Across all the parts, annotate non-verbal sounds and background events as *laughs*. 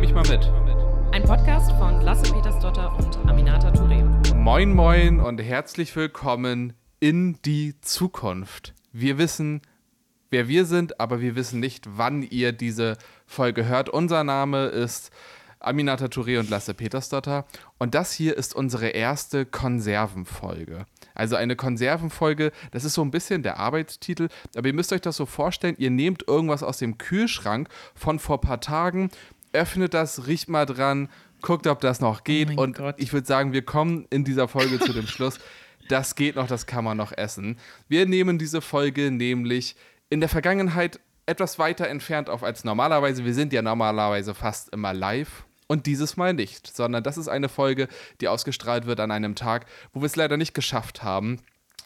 nehme ich mal mit. Ein Podcast von Lasse Petersdotter und Aminata Touré. Moin, moin und herzlich willkommen in die Zukunft. Wir wissen, wer wir sind, aber wir wissen nicht, wann ihr diese Folge hört. Unser Name ist Aminata Touré und Lasse Petersdotter und das hier ist unsere erste Konservenfolge. Also eine Konservenfolge, das ist so ein bisschen der Arbeitstitel, aber ihr müsst euch das so vorstellen, ihr nehmt irgendwas aus dem Kühlschrank von vor ein paar Tagen, öffnet das, riecht mal dran, guckt, ob das noch geht Oh und Gott. ich würde sagen, wir kommen in dieser Folge zu dem Schluss, *laughs* das geht noch, das kann man noch essen. Wir nehmen diese Folge nämlich in der Vergangenheit etwas weiter entfernt auf als normalerweise. Wir sind ja normalerweise fast immer live. Und dieses Mal nicht, sondern das ist eine Folge, die ausgestrahlt wird an einem Tag, wo wir es leider nicht geschafft haben,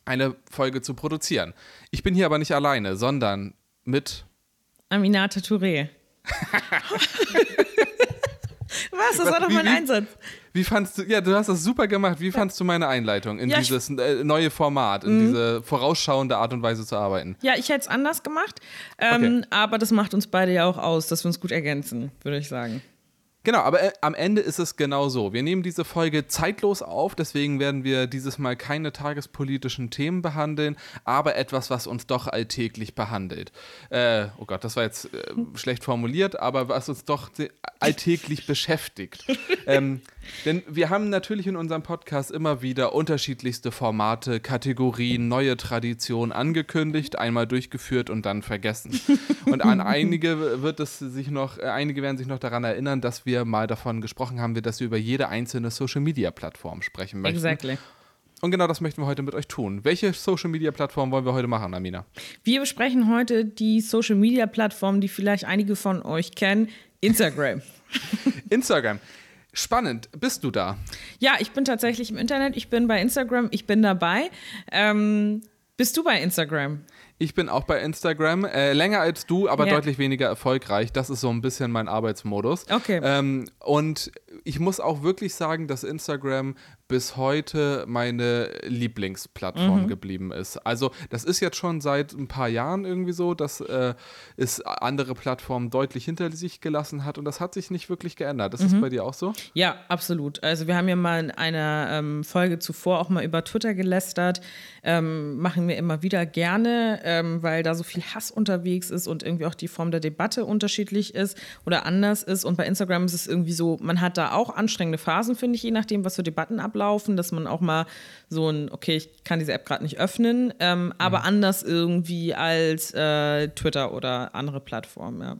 eine Folge zu produzieren. Ich bin hier aber nicht alleine, sondern mit. Aminata Touré. *laughs* Was? Das war doch mein wie- Einsatz. Wie fandst du, ja, du hast das super gemacht. Wie fandst du meine Einleitung in Ja, Mhm. dieses äh, neue Format, in diese vorausschauende Art und Weise zu arbeiten? Ja, ich hätte es anders gemacht. Ähm, Aber das macht uns beide ja auch aus, dass wir uns gut ergänzen, würde ich sagen. Genau, aber äh, am Ende ist es genau so. Wir nehmen diese Folge zeitlos auf, deswegen werden wir dieses Mal keine tagespolitischen Themen behandeln, aber etwas, was uns doch alltäglich behandelt. Äh, oh Gott, das war jetzt äh, *laughs* schlecht formuliert, aber was uns doch alltäglich *laughs* beschäftigt. ähm, denn wir haben natürlich in unserem Podcast immer wieder unterschiedlichste Formate, Kategorien, neue Traditionen angekündigt, einmal durchgeführt und dann vergessen. *laughs* Und an einige wird es sich noch, äh, einige werden sich noch daran erinnern, dass wir mal davon gesprochen haben, dass wir über jede einzelne Social Media Plattform sprechen möchten. Exactly. Und genau das möchten wir heute mit euch tun. Welche Social Media Plattform wollen wir heute machen, Amina? Wir besprechen heute die Social Media Plattform, die vielleicht einige von euch kennen: Instagram. *laughs* Instagram. Spannend. Bist du da? Ja, ich bin tatsächlich im Internet. Ich bin bei Instagram. Ich bin dabei. Ähm, bist du bei Instagram? Ich bin auch bei Instagram. Äh, länger als du, aber Ja. deutlich weniger erfolgreich. Das ist so ein bisschen mein Arbeitsmodus. Okay. Ähm, und ich muss auch wirklich sagen, dass Instagram bis heute meine Lieblingsplattform Mhm. geblieben ist. Also, das ist jetzt schon seit ein paar Jahren irgendwie so, dass äh, es andere Plattformen deutlich hinter sich gelassen hat und das hat sich nicht wirklich geändert. Ist Mhm. das bei dir auch so? Ja, absolut. Also wir haben ja mal in einer ähm, Folge zuvor auch mal über Twitter gelästert. Ähm, machen wir immer wieder gerne, ähm, weil da so viel Hass unterwegs ist und irgendwie auch die Form der Debatte unterschiedlich ist oder anders ist. Und bei Instagram ist es irgendwie so, man hat da auch anstrengende Phasen, finde ich, je nachdem, was für Debatten ablaufen, dass man auch mal so ein, okay, ich kann diese App gerade nicht öffnen, ähm, aber anders irgendwie als äh, Twitter oder andere Plattformen, ja.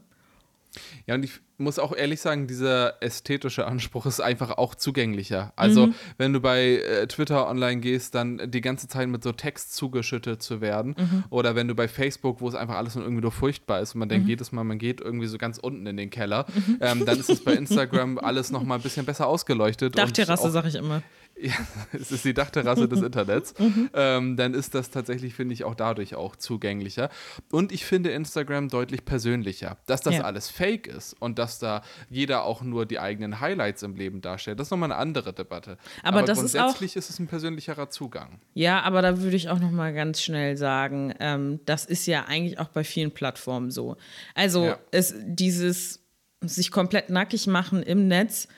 Ja, und ich muss auch ehrlich sagen, dieser ästhetische Anspruch ist einfach auch zugänglicher. Also, Mhm. wenn du bei äh, Twitter online gehst, dann die ganze Zeit mit so Text zugeschüttet zu werden. Mhm. Oder wenn du bei Facebook, wo es einfach alles nur irgendwie nur furchtbar ist und man denkt jedes Mal, man geht irgendwie so ganz unten in den Keller, Mhm. ähm, dann ist es bei Instagram alles nochmal ein bisschen besser ausgeleuchtet. *laughs* Dachterrasse, sag ich immer. Ja, *laughs* es ist die Dachterrasse des Internets, *laughs* ähm, dann ist das tatsächlich, finde ich, auch dadurch auch zugänglicher. Und ich finde Instagram deutlich persönlicher. Dass das Ja. alles fake ist und dass da jeder auch nur die eigenen Highlights im Leben darstellt, das ist nochmal eine andere Debatte. Aber das ist auch- grundsätzlich ist es ein persönlicherer Zugang. Ja, aber da würde ich auch noch mal ganz schnell sagen, ähm, das ist ja eigentlich auch bei vielen Plattformen so. Also Ja. es, dieses sich komplett nackig machen im Netz,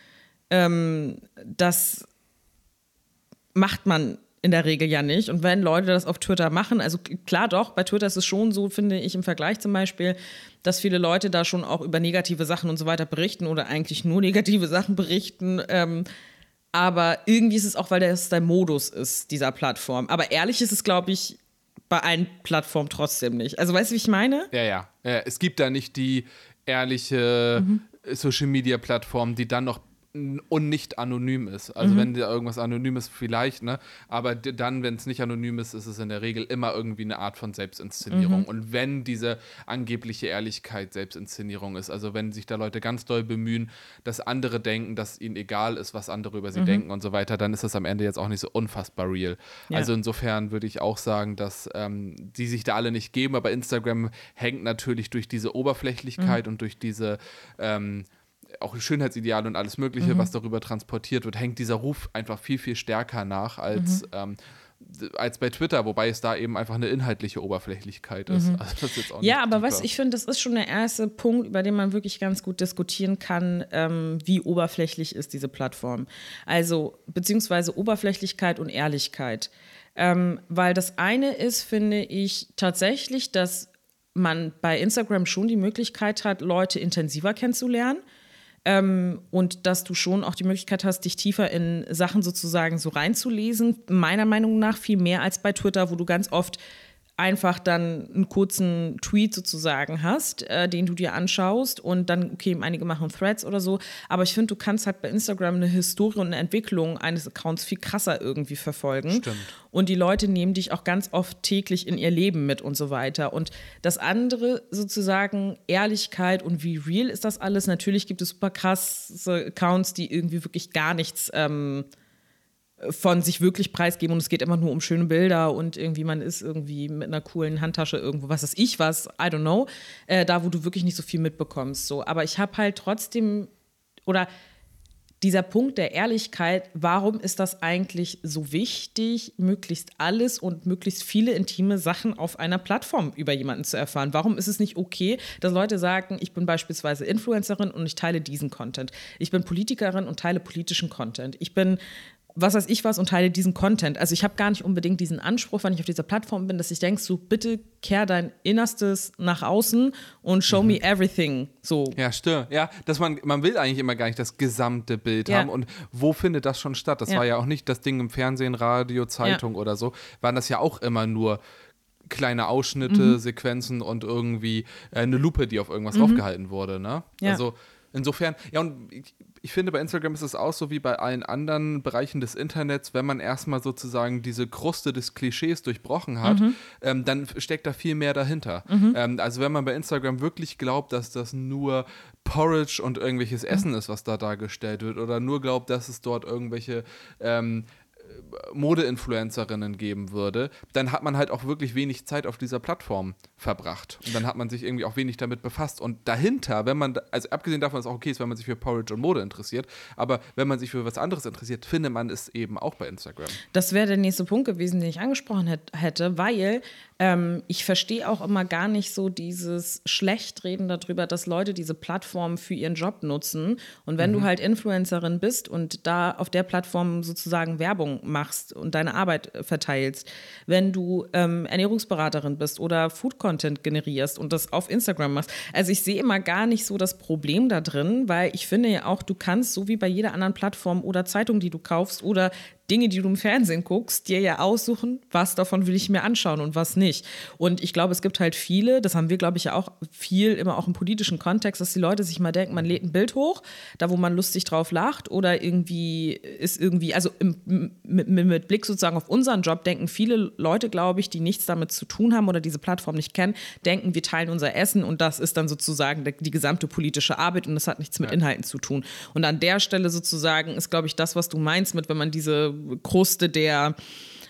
ähm, das macht man in der Regel ja nicht. Und wenn Leute das auf Twitter machen, also klar doch, bei Twitter ist es schon so, finde ich, im Vergleich zum Beispiel, dass viele Leute da schon auch über negative Sachen und so weiter berichten oder eigentlich nur *laughs* negative Sachen berichten. Ähm, aber irgendwie ist es auch, weil das der Modus ist, dieser Plattform. Aber ehrlich ist es, glaube ich, bei allen Plattformen trotzdem nicht. Also weißt du, wie ich meine? Ja, ja. ja es gibt da nicht die ehrliche Mhm. Social Media Plattform, die dann noch und nicht anonym ist. Also Mhm. wenn da irgendwas anonym ist, vielleicht, ne? Aber dann, wenn es nicht anonym ist, ist es in der Regel immer irgendwie eine Art von Selbstinszenierung. Mhm. Und wenn diese angebliche Ehrlichkeit Selbstinszenierung ist, also wenn sich da Leute ganz doll bemühen, dass andere denken, dass ihnen egal ist, was andere über sie Mhm. denken und so weiter, dann ist das am Ende jetzt auch nicht so unfassbar real. Ja. Also insofern würde ich auch sagen, dass ähm, die sich da alle nicht geben, aber Instagram hängt natürlich durch diese Oberflächlichkeit und durch diese ähm, auch Schönheitsideale und alles Mögliche, was darüber transportiert wird, hängt dieser Ruf einfach viel, viel stärker nach als ähm, als bei Twitter, wobei es da eben einfach eine inhaltliche Oberflächlichkeit ist. Mhm. Also ja, aber was ich finde, das ist schon der erste Punkt, über den man wirklich ganz gut diskutieren kann, ähm, wie oberflächlich ist diese Plattform. Also, beziehungsweise Oberflächlichkeit und Ehrlichkeit. Ähm, weil das eine ist, finde ich tatsächlich, dass man bei Instagram schon die Möglichkeit hat, Leute intensiver kennenzulernen. Ähm, und dass du schon auch die Möglichkeit hast, dich tiefer in Sachen sozusagen so reinzulesen. Meiner Meinung nach viel mehr als bei Twitter, wo du ganz oft einfach dann einen kurzen Tweet sozusagen hast, äh, den du dir anschaust und dann, okay, einige machen Threads oder so, aber ich finde, du kannst halt bei Instagram eine Historie und eine Entwicklung eines Accounts viel krasser irgendwie verfolgen. Stimmt. Und die Leute nehmen dich auch ganz oft täglich in ihr Leben mit und so weiter. Und das andere sozusagen, Ehrlichkeit und wie real ist das alles? Natürlich gibt es super krasse Accounts, die irgendwie wirklich gar nichts ähm, von sich wirklich preisgeben und es geht immer nur um schöne Bilder und irgendwie man ist irgendwie mit einer coolen Handtasche irgendwo, was weiß ich was, I don't know, äh, da wo du wirklich nicht so viel mitbekommst. So. Aber ich habe halt trotzdem, oder dieser Punkt der Ehrlichkeit, warum ist das eigentlich so wichtig, möglichst alles und möglichst viele intime Sachen auf einer Plattform über jemanden zu erfahren? Warum ist es nicht okay, dass Leute sagen, ich bin beispielsweise Influencerin und ich teile diesen Content. Ich bin Politikerin und teile politischen Content. Ich bin was weiß ich was und teile diesen Content. Also ich habe gar nicht unbedingt diesen Anspruch, wenn ich auf dieser Plattform bin, dass ich denke, so bitte kehr dein Innerstes nach außen und show mhm. me everything. So. Ja, stimmt. Ja, dass man, man will eigentlich immer gar nicht das gesamte Bild ja. haben. Und wo findet das schon statt? Das ja. war ja auch nicht das Ding im Fernsehen, Radio, Zeitung ja. oder so. Waren das ja auch immer nur kleine Ausschnitte, mhm. Sequenzen und irgendwie äh, eine Lupe, die auf irgendwas mhm. draufgehalten wurde. Ne? Also insofern, ja, und ich, ich finde, bei Instagram ist es auch so wie bei allen anderen Bereichen des Internets, wenn man erstmal sozusagen diese Kruste des Klischees durchbrochen hat, mhm. ähm, dann steckt da viel mehr dahinter. Mhm. Ähm, also wenn man bei Instagram wirklich glaubt, dass das nur Porridge und irgendwelches mhm. Essen ist, was da dargestellt wird, oder nur glaubt, dass es dort irgendwelche ähm, Mode-Influencerinnen geben würde, dann hat man halt auch wirklich wenig Zeit auf dieser Plattform verbracht. Und dann hat man sich irgendwie auch wenig damit befasst. Und dahinter, wenn man, also abgesehen davon, dass es auch okay ist, wenn man sich für Porridge und Mode interessiert, aber wenn man sich für was anderes interessiert, findet man es eben auch bei Instagram. Das wäre der nächste Punkt gewesen, den ich angesprochen hätte, weil ähm, ich verstehe auch immer gar nicht so dieses Schlechtreden darüber, dass Leute diese Plattform für ihren Job nutzen. Und wenn mhm. du halt Influencerin bist und da auf der Plattform sozusagen Werbung machst und deine Arbeit äh, verteilst, wenn du ähm, Ernährungsberaterin bist oder Food-Content generierst und das auf Instagram machst. Also ich sehe immer gar nicht so das Problem da drin, weil ich finde ja auch, du kannst so wie bei jeder anderen Plattform oder Zeitung, die du kaufst oder Dinge, die du im Fernsehen guckst, dir ja aussuchen, was davon will ich mir anschauen und was nicht. Und ich glaube, es gibt halt viele, das haben wir, glaube ich, ja auch viel immer auch im politischen Kontext, dass die Leute sich mal denken, man lädt ein Bild hoch, da wo man lustig drauf lacht oder irgendwie ist irgendwie, also im, mit, mit Blick sozusagen auf unseren Job denken viele Leute, glaube ich, die nichts damit zu tun haben oder diese Plattform nicht kennen, denken, wir teilen unser Essen und das ist dann sozusagen die, die gesamte politische Arbeit und das hat nichts mit Inhalten zu tun. Und an der Stelle sozusagen ist, glaube ich, das, was du meinst mit, wenn man diese Kruste der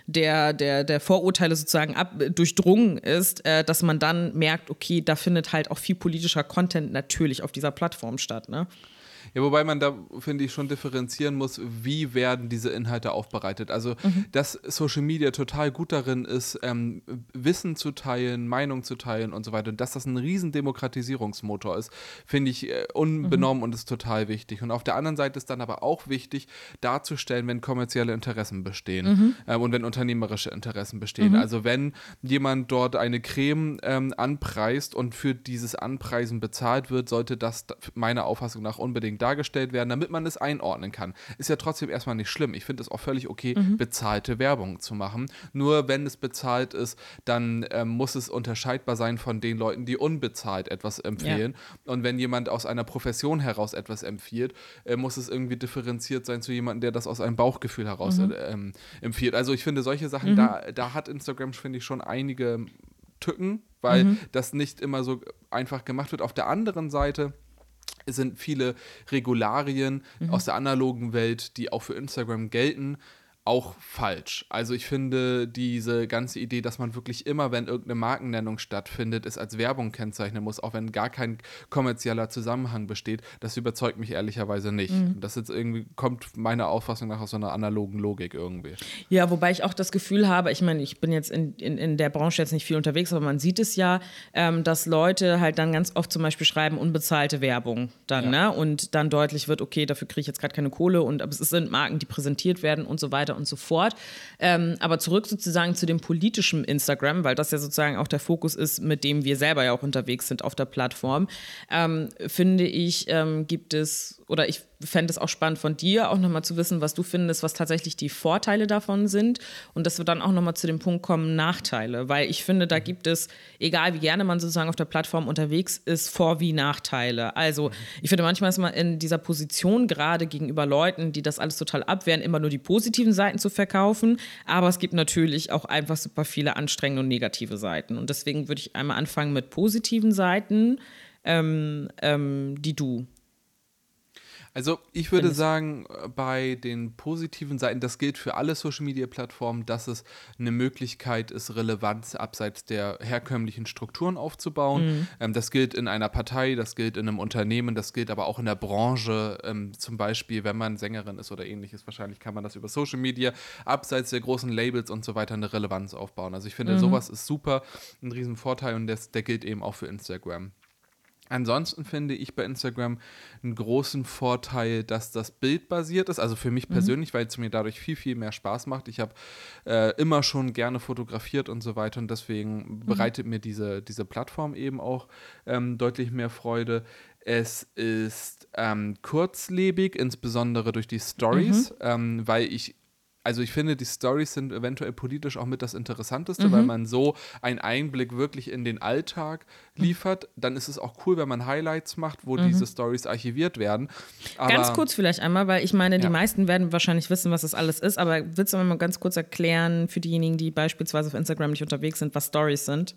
der, der, der Vorurteile sozusagen ab, durchdrungen ist, äh, dass man dann merkt, okay, da findet halt auch viel politischer Content natürlich auf dieser Plattform statt. Ne? Ja, wobei man da, finde ich, schon differenzieren muss, wie werden diese Inhalte aufbereitet. Also, mhm. dass Social Media total gut darin ist, ähm, Wissen zu teilen, Meinung zu teilen und so weiter. Und dass das ein riesen Demokratisierungsmotor ist, finde ich äh, unbenommen mhm. und ist total wichtig. Und auf der anderen Seite ist dann aber auch wichtig, darzustellen, wenn kommerzielle Interessen bestehen mhm. ähm, und wenn unternehmerische Interessen bestehen. Mhm. Also, wenn jemand dort eine Creme ähm, anpreist und für dieses Anpreisen bezahlt wird, sollte das meiner Auffassung nach unbedingt dargestellt werden, damit man es einordnen kann. Ist ja trotzdem erstmal nicht schlimm. Ich finde es auch völlig okay, mhm. bezahlte Werbung zu machen. Nur wenn es bezahlt ist, dann ähm, muss es unterscheidbar sein von den Leuten, die unbezahlt etwas empfehlen. Ja. Und wenn jemand aus einer Profession heraus etwas empfiehlt, äh, muss es irgendwie differenziert sein zu jemandem, der das aus einem Bauchgefühl heraus mhm. äh, ähm, empfiehlt. Also ich finde solche Sachen, mhm. da, da hat Instagram, finde ich, schon einige Tücken, weil mhm. das nicht immer so einfach gemacht wird. Auf der anderen Seite es sind viele Regularien mhm. aus der analogen Welt, die auch für Instagram gelten. Auch falsch. Also ich finde diese ganze Idee, dass man wirklich immer, wenn irgendeine Markennennung stattfindet, es als Werbung kennzeichnen muss, auch wenn gar kein kommerzieller Zusammenhang besteht, das überzeugt mich ehrlicherweise nicht. Mhm. Das jetzt irgendwie kommt meiner Auffassung nach aus so einer analogen Logik irgendwie. Ja, wobei ich auch das Gefühl habe, ich meine, ich bin jetzt in, in, in der Branche jetzt nicht viel unterwegs, aber man sieht es ja, ähm, dass Leute halt dann ganz oft zum Beispiel schreiben, unbezahlte Werbung dann, ja. ne? Und dann deutlich wird, okay, dafür kriege ich jetzt gerade keine Kohle und aber es sind Marken, die präsentiert werden und so weiter und so fort. Ähm, aber zurück sozusagen zu dem politischen Instagram, weil das ja sozusagen auch der Fokus ist, mit dem wir selber ja auch unterwegs sind auf der Plattform, ähm, finde ich, ähm, gibt es, oder ich fände es auch spannend von dir, auch nochmal zu wissen, was du findest, was tatsächlich die Vorteile davon sind. Und dass wir dann auch nochmal zu dem Punkt kommen, Nachteile, weil ich finde, da gibt es, egal wie gerne man sozusagen auf der Plattform unterwegs ist, Vor- wie Nachteile. Also ich finde manchmal ist man in dieser Position gerade gegenüber Leuten, die das alles total abwehren, immer nur die positiven Seiten zu verkaufen, aber es gibt natürlich auch einfach super viele anstrengende und negative Seiten. Und deswegen würde ich einmal anfangen mit positiven Seiten, ähm, ähm, die du also ich würde sagen, äh, bei den positiven Seiten, das gilt für alle Social-Media-Plattformen, dass es eine Möglichkeit ist, Relevanz abseits der herkömmlichen Strukturen aufzubauen. Mhm. Ähm, das gilt in einer Partei, das gilt in einem Unternehmen, das gilt aber auch in der Branche. Ähm, zum Beispiel, wenn man Sängerin ist oder ähnliches, wahrscheinlich kann man das über Social Media abseits der großen Labels und so weiter eine Relevanz aufbauen. Also ich finde, mhm. sowas ist super, ein Riesenvorteil und das, der gilt eben auch für Instagram. Ansonsten finde ich bei Instagram einen großen Vorteil, dass das bildbasiert ist. Also für mich mhm. persönlich, mhm. weil es mir dadurch viel, viel mehr Spaß macht. Ich habe äh, immer schon gerne fotografiert und so weiter und deswegen mhm. bereitet mir diese, diese Plattform eben auch ähm, deutlich mehr Freude. Es ist ähm, kurzlebig, insbesondere durch die Stories, mhm. ähm, weil ich also ich finde, die Stories sind eventuell politisch auch mit das Interessanteste, mhm. weil man so einen Einblick wirklich in den Alltag liefert. Dann ist es auch cool, wenn man Highlights macht, wo mhm. diese Stories archiviert werden. Aber ganz kurz vielleicht einmal, weil ich meine, die ja. meisten werden wahrscheinlich wissen, was das alles ist, aber willst du mal ganz kurz erklären für diejenigen, die beispielsweise auf Instagram nicht unterwegs sind, was Stories sind?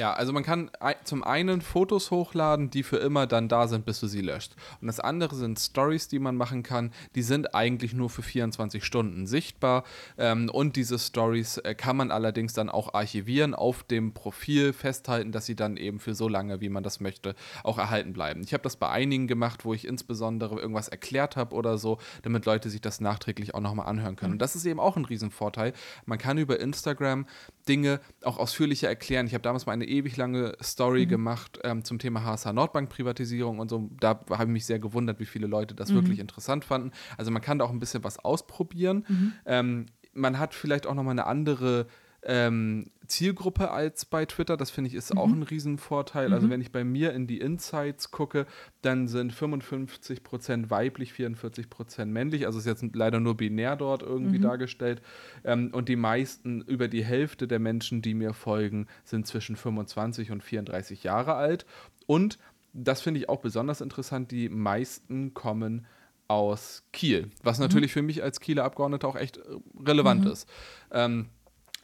Ja, also man kann zum einen Fotos hochladen, die für immer dann da sind, bis du sie löscht. Und das andere sind Stories, die man machen kann. Die sind eigentlich nur für 24 Stunden sichtbar. Ähm, und diese Stories äh, kann man allerdings dann auch archivieren, auf dem Profil festhalten, dass sie dann eben für so lange, wie man das möchte, auch erhalten bleiben. Ich habe das bei einigen gemacht, wo ich insbesondere irgendwas erklärt habe oder so, damit Leute sich das nachträglich auch nochmal anhören können. Und das ist eben auch ein Riesenvorteil. Man kann über Instagram Dinge auch ausführlicher erklären. Ich habe damals mal eine ewig lange Story mhm. gemacht ähm, zum Thema HSH Nordbank-Privatisierung und so. Da habe ich mich sehr gewundert, wie viele Leute das mhm. wirklich interessant fanden. Also man kann da auch ein bisschen was ausprobieren. Mhm. Ähm, man hat vielleicht auch nochmal eine andere ähm, Zielgruppe als bei Twitter. Das finde ich ist mhm. auch ein Riesenvorteil. Also mhm. Also wenn ich bei mir in die Insights gucke, dann sind 55% weiblich, 44% männlich. Also ist jetzt leider nur binär dort irgendwie mhm. dargestellt. Ähm, und die meisten, über die Hälfte der Menschen, die mir folgen, sind zwischen 25 und 34 Jahre alt. Und das finde ich auch besonders interessant, die meisten kommen aus Kiel, was mhm. natürlich für mich als Kieler Abgeordneter auch echt äh, relevant mhm. ist. Ähm,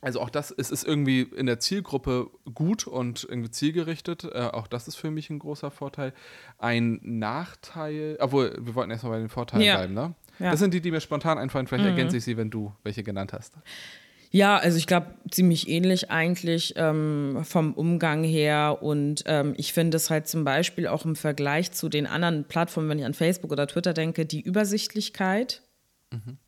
also auch das es ist irgendwie in der Zielgruppe gut und irgendwie zielgerichtet. Äh, auch das ist für mich ein großer Vorteil. Ein Nachteil, obwohl wir wollten erstmal bei den Vorteilen ja. bleiben, ne? Ja. Das sind die, die mir spontan einfallen. Vielleicht mhm. ergänze ich sie, wenn du welche genannt hast. Ja, also ich glaube, ziemlich ähnlich eigentlich ähm, vom Umgang her. Und ähm, ich finde es halt zum Beispiel auch im Vergleich zu den anderen Plattformen, wenn ich an Facebook oder Twitter denke, die Übersichtlichkeit. Mhm.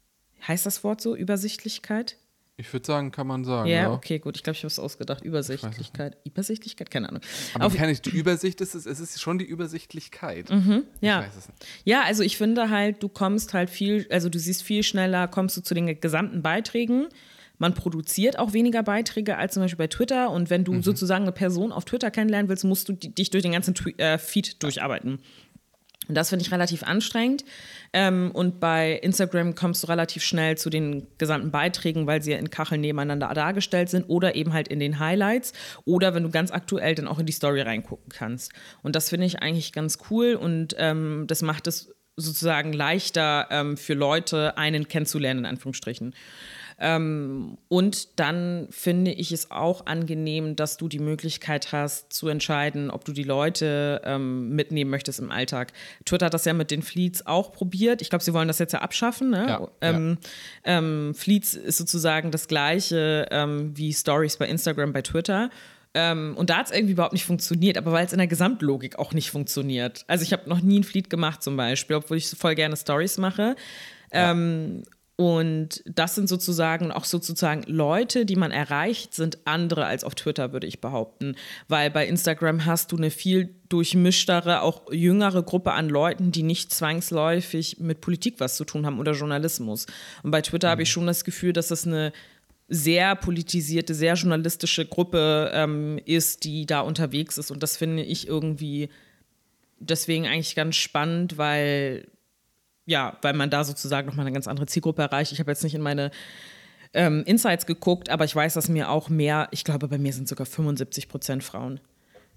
Heißt das Wort so? Übersichtlichkeit? Ich würde sagen, kann man sagen. Ja, ja. okay, gut. Ich glaube, ich habe es ausgedacht. Übersichtlichkeit. Übersichtlichkeit? Keine Ahnung. Aber Auf, kann ich, die Übersicht ist es, es ist schon die Übersichtlichkeit. Mhm, ja. Ja, also ich finde halt, du kommst halt viel, also du siehst viel schneller, kommst du zu den gesamten Beiträgen. Man produziert auch weniger Beiträge als zum Beispiel bei Twitter. Und wenn du mhm. sozusagen eine Person auf Twitter kennenlernen willst, musst du dich durch den ganzen äh, Feed durcharbeiten. Und das finde ich relativ anstrengend. Ähm, und bei Instagram kommst du relativ schnell zu den gesamten Beiträgen, weil sie ja in Kacheln nebeneinander dargestellt sind oder eben halt in den Highlights oder wenn du ganz aktuell dann auch in die Story reingucken kannst. Und das finde ich eigentlich ganz cool und ähm, das macht es sozusagen leichter ähm, für Leute, einen kennenzulernen, in Anführungsstrichen. Ähm, und dann finde ich es auch angenehm, dass du die Möglichkeit hast zu entscheiden, ob du die Leute ähm, mitnehmen möchtest im Alltag. Twitter hat das ja mit den Fleets auch probiert. Ich glaube, sie wollen das jetzt ja abschaffen. Ne? Ja, ähm, ähm, Fleets ist sozusagen das gleiche ähm, wie Stories bei Instagram, bei Twitter. Ähm, und da hat es irgendwie überhaupt nicht funktioniert, aber weil es in der Gesamtlogik auch nicht funktioniert. Also ich habe noch nie ein Fleet gemacht zum Beispiel, obwohl ich so voll gerne Stories mache. Ja. Ähm, und das sind sozusagen auch sozusagen Leute, die man erreicht, sind andere als auf Twitter, würde ich behaupten. Weil bei Instagram hast du eine viel durchmischtere, auch jüngere Gruppe an Leuten, die nicht zwangsläufig mit Politik was zu tun haben oder Journalismus. Und bei Twitter mhm. habe ich schon das Gefühl, dass das eine sehr politisierte, sehr journalistische Gruppe ähm, ist, die da unterwegs ist. Und das finde ich irgendwie deswegen eigentlich ganz spannend, weil ja, weil man da sozusagen nochmal eine ganz andere Zielgruppe erreicht. Ich habe jetzt nicht in meine ähm, Insights geguckt, aber ich weiß, dass mir auch mehr, ich glaube, bei mir sind sogar 75 Prozent Frauen.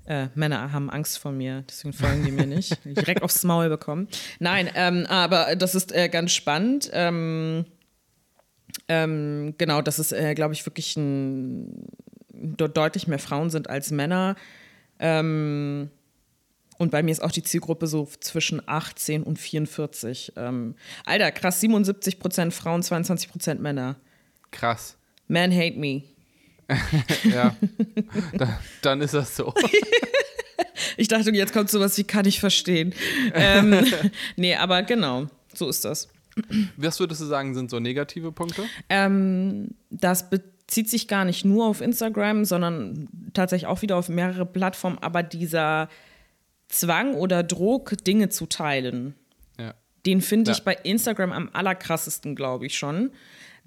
Äh, Männer haben Angst vor mir, deswegen folgen die mir nicht. *laughs* Direkt aufs Maul bekommen. Nein, ähm, aber das ist äh, ganz spannend. Ähm, ähm genau, dass es, äh, glaube ich, wirklich ein, deutlich mehr Frauen sind als Männer. Ähm, und bei mir ist auch die Zielgruppe so zwischen 18 und 44. Ähm, Alter, krass, 77 Prozent Frauen, 22 Prozent Männer. Krass. Men hate me. *laughs* ja, da, dann ist das so. *laughs* ich dachte, jetzt kommt sowas wie kann ich verstehen. ähm, *laughs* nee, aber genau, so ist das. Was würdest du sagen, sind so negative Punkte? Ähm, das bezieht sich gar nicht nur auf Instagram, sondern tatsächlich auch wieder auf mehrere Plattformen, aber dieser Zwang oder Druck, Dinge zu teilen. Ja. Den finde ja. ich bei Instagram am allerkrassesten, glaube ich schon.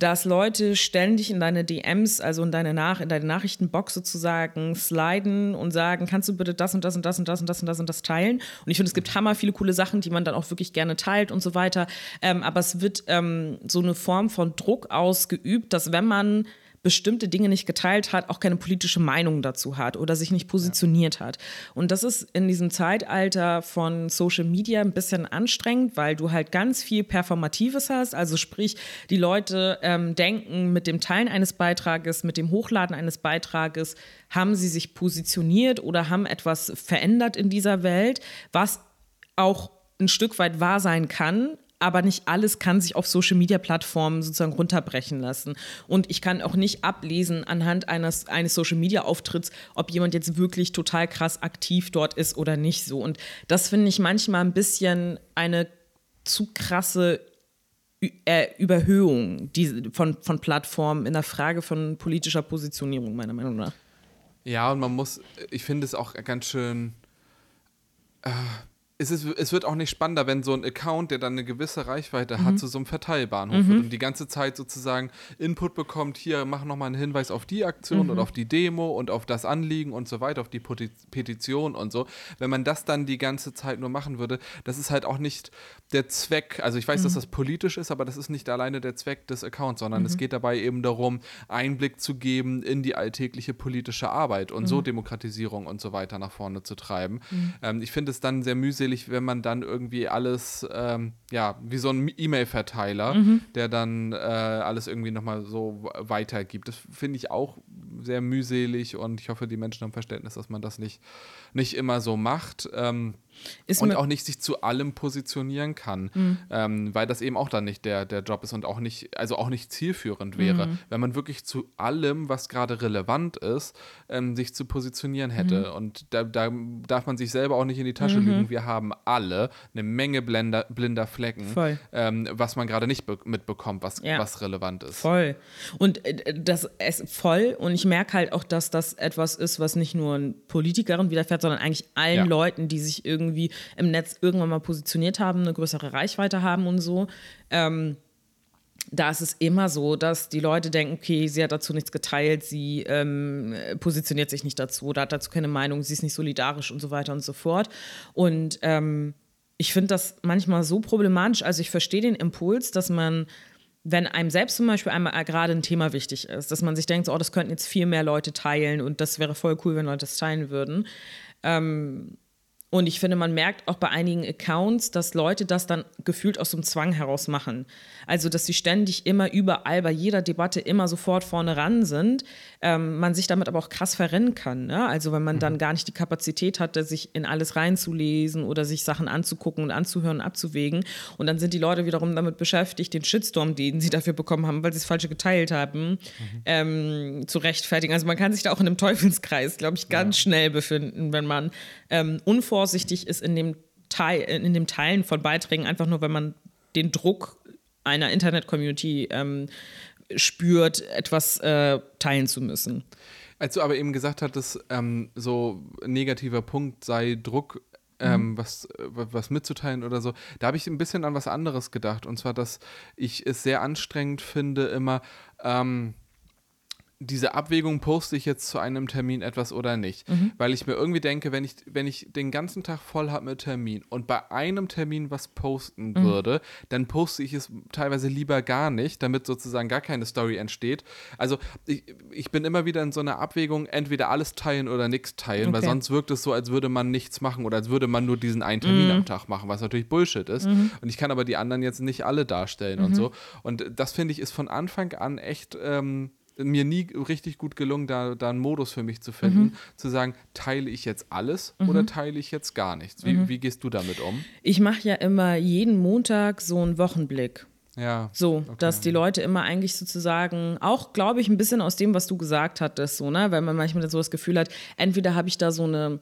Dass Leute ständig in deine DMs, also in deine, Nach in deine Nachrichtenbox sozusagen sliden und sagen, kannst du bitte das und das und das und das und das und das und das teilen? Und ich finde, es gibt hammer viele coole Sachen, die man dann auch wirklich gerne teilt und so weiter. Ähm, aber es wird ähm, so eine Form von Druck ausgeübt, dass wenn man bestimmte Dinge nicht geteilt hat, auch keine politische Meinung dazu hat oder sich nicht positioniert ja. hat. Und das ist in diesem Zeitalter von Social Media ein bisschen anstrengend, weil du halt ganz viel Performatives hast. Also sprich, die Leute ähm, denken, mit dem Teilen eines Beitrages, mit dem Hochladen eines Beitrages, haben sie sich positioniert oder haben etwas verändert in dieser Welt, was auch ein Stück weit wahr sein kann, aber nicht alles kann sich auf Social Media Plattformen sozusagen runterbrechen lassen. Und ich kann auch nicht ablesen anhand eines, eines Social Media Auftritts, ob jemand jetzt wirklich total krass aktiv dort ist oder nicht so. Und das finde ich manchmal ein bisschen eine zu krasse äh, Überhöhung von, von Plattformen in der Frage von politischer Positionierung, meiner Meinung nach. Ja, und man muss, ich finde es auch ganz schön. Äh es, ist, es wird auch nicht spannender, wenn so ein Account, der dann eine gewisse Reichweite mhm. hat, zu so einem Verteilbahnhof mhm. wird und die ganze Zeit sozusagen Input bekommt, hier mach nochmal einen Hinweis auf die Aktion mhm. und auf die Demo und auf das Anliegen und so weiter, auf die Petition und so. Wenn man das dann die ganze Zeit nur machen würde, das ist halt auch nicht der Zweck, also ich weiß, dass mhm. das politisch ist, aber das ist nicht alleine der Zweck des Accounts, sondern es mhm. geht dabei eben darum, Einblick zu geben in die alltägliche politische Arbeit und so mhm. Demokratisierung und so weiter nach vorne zu treiben. Ähm, ich finde es dann sehr mühselig, mühselig, wenn man dann irgendwie alles, ähm, ja, wie so ein E-Mail-Verteiler, mhm. der dann äh, alles irgendwie nochmal so weitergibt. Das finde ich auch sehr mühselig und ich hoffe, die Menschen haben Verständnis, dass man das nicht, nicht immer so macht. Ähm, und auch nicht sich zu allem positionieren kann, mhm. ähm, weil das eben auch dann nicht der, der Job ist und auch nicht, also auch nicht zielführend wäre, mhm. wenn man wirklich zu allem, was gerade relevant ist, ähm, sich zu positionieren hätte. Mhm. Und da, da, darf man sich selber auch nicht in die Tasche mhm. lügen. Wir haben alle eine Menge Blender, blinder Flecken, ähm, was man gerade nicht mitbekommt, was, ja. was relevant ist. Voll. Und äh, das ist voll. Und ich merke halt auch, dass das etwas ist, was nicht nur Politikerin widerfährt, sondern eigentlich allen ja. Leuten, die sich irgendwie irgendwie im Netz irgendwann mal positioniert haben, eine größere Reichweite haben und so. Ähm, da ist es immer so, dass die Leute denken, okay, sie hat dazu nichts geteilt, sie ähm, positioniert sich nicht dazu oder hat dazu keine Meinung, sie ist nicht solidarisch und so weiter und so fort. Und ähm, ich finde das manchmal so problematisch. Also ich verstehe den Impuls, dass man, wenn einem selbst zum Beispiel einmal gerade ein Thema wichtig ist, dass man sich denkt, oh, das könnten jetzt viel mehr Leute teilen und das wäre voll cool, wenn Leute das teilen würden. Ähm, Und ich finde, man merkt auch bei einigen Accounts, dass Leute das dann gefühlt aus dem Zwang heraus machen. Also, dass sie ständig immer überall bei jeder Debatte immer sofort vorne ran sind. Ähm, man sich damit aber auch krass verrennen kann. Ne? Also, wenn man mhm. dann gar nicht die Kapazität hatte, sich in alles reinzulesen oder sich Sachen anzugucken und anzuhören und abzuwägen. Und dann sind die Leute wiederum damit beschäftigt, den Shitstorm, den sie dafür bekommen haben, weil sie es falsche geteilt haben, mhm. ähm, zu rechtfertigen. Also, man kann sich da auch in einem Teufelskreis, glaube ich, ganz ja. schnell befinden, wenn man ähm, unvorsichtig ist in dem, Teil, in dem Teilen von Beiträgen, einfach nur, wenn man den Druck einer Internet-Community ähm, spürt, etwas äh, teilen zu müssen. Als du aber eben gesagt hattest, ähm, so negativer Punkt sei Druck, ähm, mhm. was, was mitzuteilen oder so, da habe ich ein bisschen an was anderes gedacht. Und zwar, dass ich es sehr anstrengend finde, immer ähm, diese Abwägung, poste ich jetzt zu einem Termin etwas oder nicht. Mhm. Weil ich mir irgendwie denke, wenn ich, wenn ich den ganzen Tag voll habe mit Termin und bei einem Termin was posten mhm. würde, dann poste ich es teilweise lieber gar nicht, damit sozusagen gar keine Story entsteht. Also ich, ich bin immer wieder in so einer Abwägung, entweder alles teilen oder nichts teilen, okay. weil sonst wirkt es so, als würde man nichts machen oder als würde man nur diesen einen Termin mhm. am Tag machen, was natürlich Bullshit ist. Mhm. Und ich kann aber die anderen jetzt nicht alle darstellen und mhm. so. Und das finde ich ist von Anfang an echt. Ähm, mir nie richtig gut gelungen, da, da einen Modus für mich zu finden, mhm. zu sagen, teile ich jetzt alles mhm. oder teile ich jetzt gar nichts? Wie, mhm. wie gehst du damit um? Ich mache ja immer jeden Montag so einen Wochenblick. Ja. So, okay. dass die Leute immer eigentlich sozusagen, auch glaube ich, ein bisschen aus dem, was du gesagt hattest, so, ne? Weil man manchmal so das Gefühl hat, entweder habe ich da so eine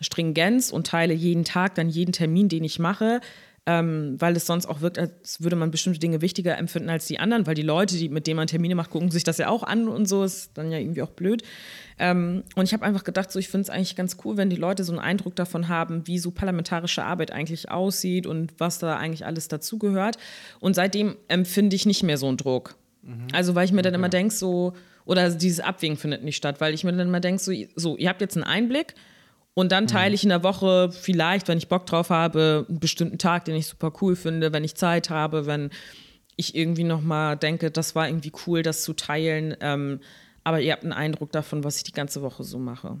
Stringenz und teile jeden Tag dann jeden Termin, den ich mache, ähm, weil es sonst auch wirkt, als würde man bestimmte Dinge wichtiger empfinden als die anderen, weil die Leute, die, mit denen man Termine macht, gucken sich das ja auch an und so, ist dann ja irgendwie auch blöd. Ähm, und ich habe einfach gedacht, so, ich finde es eigentlich ganz cool, wenn die Leute so einen Eindruck davon haben, wie so parlamentarische Arbeit eigentlich aussieht und was da eigentlich alles dazugehört. Und seitdem empfinde ich nicht mehr so einen Druck. Mhm. Also, weil ich mir dann immer denke, so, oder dieses Abwägen findet nicht statt, weil ich mir dann immer denke, so, so, ihr habt jetzt einen Einblick und dann teile mhm. ich in der Woche vielleicht, wenn ich Bock drauf habe, einen bestimmten Tag, den ich super cool finde, wenn ich Zeit habe, wenn ich irgendwie nochmal denke, das war irgendwie cool, das zu teilen. Ähm, aber ihr habt einen Eindruck davon, was ich die ganze Woche so mache.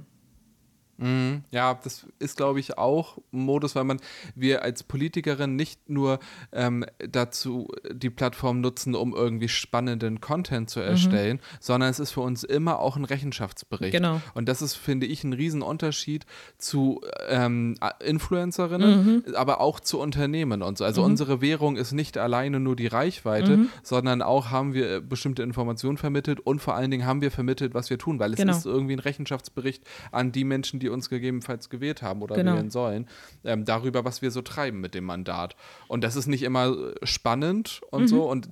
Mhm. Ja, das ist, glaube ich, auch ein Modus, weil man, wir als Politikerin nicht nur ähm, dazu die Plattform nutzen, um irgendwie spannenden Content zu mhm. erstellen, mhm. sondern es ist für uns immer auch ein Rechenschaftsbericht. Genau. Und das ist, finde ich, ein Riesenunterschied zu ähm, Influencerinnen, mhm. aber auch zu Unternehmen und so. Also mhm. unsere Währung ist nicht alleine nur die Reichweite, mhm. sondern auch haben wir bestimmte Informationen vermittelt und vor allen Dingen haben wir vermittelt, was wir tun, weil es genau. ist irgendwie ein Rechenschaftsbericht an die Menschen, die die uns gegebenenfalls gewählt haben oder genau. wählen sollen, ähm, darüber, was wir so treiben mit dem Mandat. Und das ist nicht immer äh, spannend und mhm. so. Und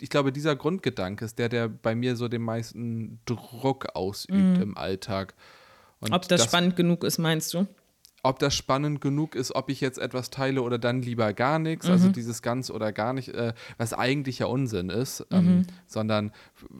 ich glaube, dieser Grundgedanke ist der, der bei mir so den meisten Druck ausübt mhm. im Alltag. Und ob das, das spannend genug ist, meinst du? ob das spannend genug ist, ob ich jetzt etwas teile oder dann lieber gar nichts, also mhm. also dieses ganz oder gar nicht, äh, was eigentlich ja Unsinn ist, ähm, mhm. sondern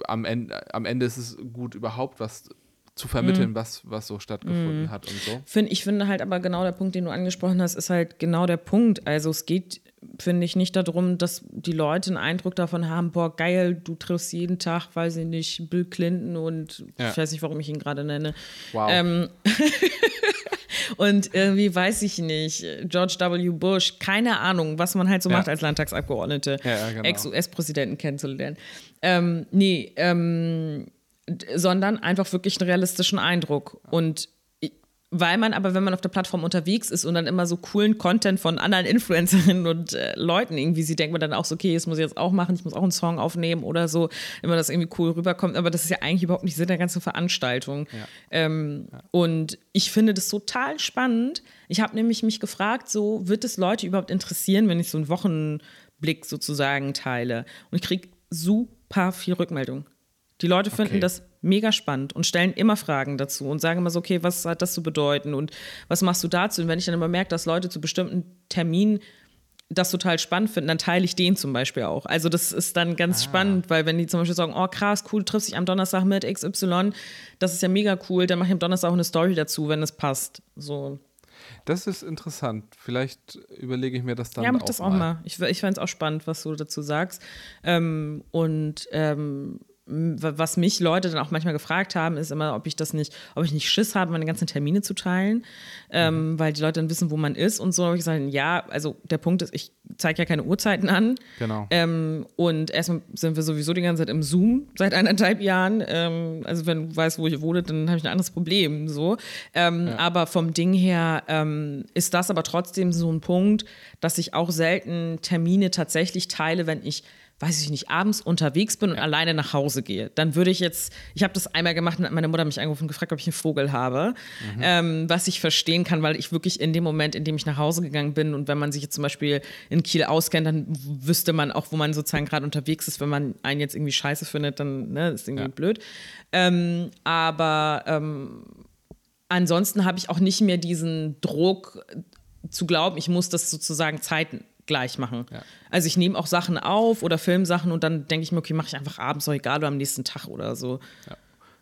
am Ende, am Ende ist es gut, überhaupt was zu vermitteln, mhm. was, was so stattgefunden mhm. hat und so. Find, ich finde halt aber genau der Punkt, den du angesprochen hast, ist halt genau der Punkt. Also es geht, finde ich, nicht darum, dass die Leute einen Eindruck davon haben, boah, geil, du triffst jeden Tag, weiß ich nicht, Bill Clinton und ja. ich weiß nicht, warum ich ihn gerade nenne. Wow. Ähm, *laughs* und irgendwie weiß ich nicht, George W. Bush, keine Ahnung, was man halt so ja. macht als Landtagsabgeordnete, ja, genau. Ex-US-Präsidenten kennenzulernen. Ähm, nee, ähm, sondern einfach wirklich einen realistischen Eindruck. Und weil man aber, wenn man auf der Plattform unterwegs ist und dann immer so coolen Content von anderen *laughs* Influencerinnen und äh, Leuten irgendwie sieht, denkt man dann auch so, okay, das muss ich jetzt auch machen, ich muss auch einen Song aufnehmen oder so, wenn man das irgendwie cool rüberkommt. Aber das ist ja eigentlich überhaupt nicht Sinn der ganzen Veranstaltung. Ja. Ähm, ja. Und ich finde das total spannend. Ich habe nämlich mich gefragt, so wird es Leute überhaupt interessieren, wenn ich so einen Wochenblick sozusagen teile? Und ich kriege super viel Rückmeldung. Die Leute finden okay. das mega spannend und stellen immer Fragen dazu und sagen immer so, okay, was hat das zu bedeuten und was machst du dazu? Und wenn ich dann immer merke, dass Leute zu bestimmten Terminen das total spannend finden, dann teile ich den zum Beispiel auch. Also das ist dann ganz ah. spannend, weil wenn die zum Beispiel sagen, oh krass, cool, du triffst dich am Donnerstag mit XY, das ist ja mega cool, dann mache ich am Donnerstag auch eine Story dazu, wenn es passt. So. Das ist interessant. Vielleicht überlege ich mir das dann ja, mach auch das mal. auch mal. Ich, ich fände es auch spannend, was du dazu sagst. Ähm, und ähm, was mich Leute dann auch manchmal gefragt haben, ist immer, ob ich das nicht, ob ich nicht Schiss habe, meine ganzen Termine zu teilen, ähm, mhm. weil die Leute dann wissen, wo man ist und so. Ich sage, ja, also der Punkt ist, ich zeige ja keine Uhrzeiten an. Genau. Ähm, und erstmal sind wir sowieso die ganze Zeit im Zoom seit eineinhalb Jahren. Ähm, also wenn du weißt, wo ich wohne, dann habe ich ein anderes Problem. So. Ähm, ja. Aber vom Ding her ähm, ist das aber trotzdem so ein Punkt, dass ich auch selten Termine tatsächlich teile, wenn ich weiß ich nicht, abends unterwegs bin und alleine nach Hause gehe, dann würde ich jetzt, ich habe das einmal gemacht und meine Mutter hat mich angerufen und gefragt, ob ich einen Vogel habe, mhm. ähm, was ich verstehen kann, weil ich wirklich in dem Moment, in dem ich nach Hause gegangen bin und wenn man sich jetzt zum Beispiel in Kiel auskennt, dann wüsste man auch, wo man sozusagen gerade unterwegs ist, wenn man einen jetzt irgendwie scheiße findet, dann ne, ist irgendwie ja. blöd. Ähm, aber ähm, ansonsten habe ich auch nicht mehr diesen Druck zu glauben, ich muss das sozusagen Zeiten gleich machen. Ja. Also ich nehme auch Sachen auf oder Filmsachen und dann denke ich mir, okay, mache ich einfach abends, auch egal oder am nächsten Tag oder so. Ja.